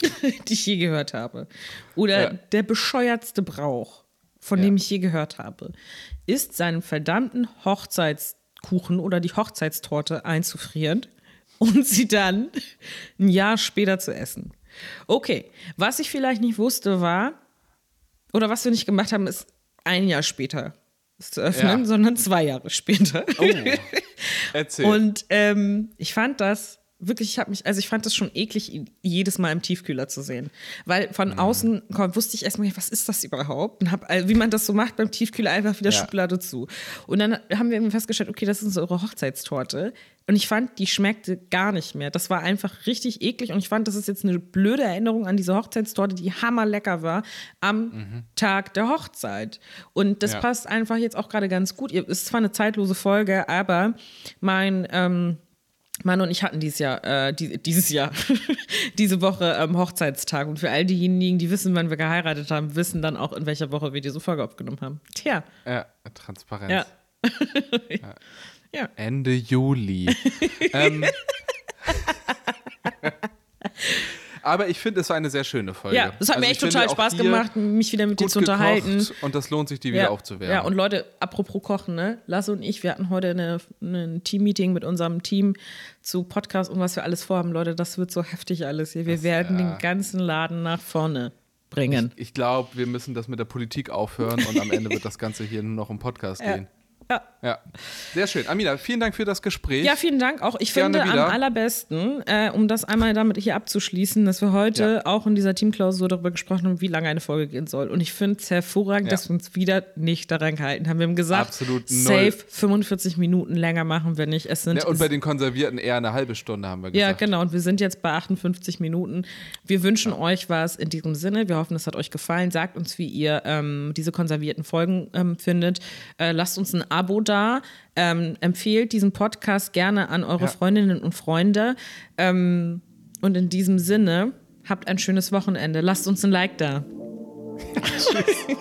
*laughs* die ich je gehört habe. Oder ja. der bescheuertste Brauch, von ja. dem ich je gehört habe, ist seinen verdammten Hochzeitskuchen oder die Hochzeitstorte einzufrieren *laughs* und sie dann ein Jahr später zu essen. Okay, was ich vielleicht nicht wusste war, oder was wir nicht gemacht haben, ist ein Jahr später zu öffnen, ja. sondern zwei Jahre später. Oh. *laughs* Erzähl. Und ähm, ich fand das wirklich, ich habe mich, also ich fand das schon eklig, jedes Mal im Tiefkühler zu sehen. Weil von mhm. außen komm, wusste ich erstmal, was ist das überhaupt? Und hab, also wie man das so macht beim Tiefkühler, einfach wieder ja. Schublade zu. Und dann haben wir festgestellt, okay, das ist eure Hochzeitstorte. Und ich fand, die schmeckte gar nicht mehr. Das war einfach richtig eklig. Und ich fand, das ist jetzt eine blöde Erinnerung an diese Hochzeitstorte, die hammerlecker war am mhm. Tag der Hochzeit. Und das ja. passt einfach jetzt auch gerade ganz gut. Es ist zwar eine zeitlose Folge, aber mein ähm, Mann und ich hatten dieses Jahr, äh, die, dieses Jahr, *laughs* diese Woche ähm, Hochzeitstag. Und für all diejenigen, die wissen, wann wir geheiratet haben, wissen dann auch, in welcher Woche wir diese Folge aufgenommen haben. Tja. Ja, Transparenz. Ja. ja. *laughs* ja. Ende Juli. *laughs* ähm. Aber ich finde, es war eine sehr schöne Folge. Ja, es hat also mir echt total Spaß gemacht, mich wieder mit dir zu unterhalten. Und das lohnt sich, die wieder ja. aufzuwärmen. Ja, und Leute, apropos Kochen, ne? Lasse und ich, wir hatten heute eine, ein Team-Meeting mit unserem Team zu Podcast und was wir alles vorhaben. Leute, das wird so heftig alles hier. Wir das, werden ja. den ganzen Laden nach vorne bringen. Ich, ich glaube, wir müssen das mit der Politik aufhören und am Ende wird das Ganze hier nur noch im Podcast ja. gehen. Ja. ja. Sehr schön. Amina, vielen Dank für das Gespräch. Ja, vielen Dank auch. Ich Gerne finde wieder. am allerbesten, äh, um das einmal damit hier abzuschließen, dass wir heute ja. auch in dieser Teamklausur darüber gesprochen haben, wie lange eine Folge gehen soll. Und ich finde es hervorragend, ja. dass wir uns wieder nicht daran gehalten haben. Wir haben gesagt, Absolut safe 45 Minuten länger machen wir nicht. Es sind ja, und bei den Konservierten eher eine halbe Stunde haben wir gesagt. Ja, genau. Und wir sind jetzt bei 58 Minuten. Wir wünschen euch was in diesem Sinne. Wir hoffen, es hat euch gefallen. Sagt uns, wie ihr ähm, diese konservierten Folgen ähm, findet. Äh, lasst uns ein Abo da. Ähm, empfehlt diesen Podcast gerne an eure ja. Freundinnen und Freunde. Ähm, und in diesem Sinne, habt ein schönes Wochenende. Lasst uns ein Like da. *laughs* *laughs* Tschüss.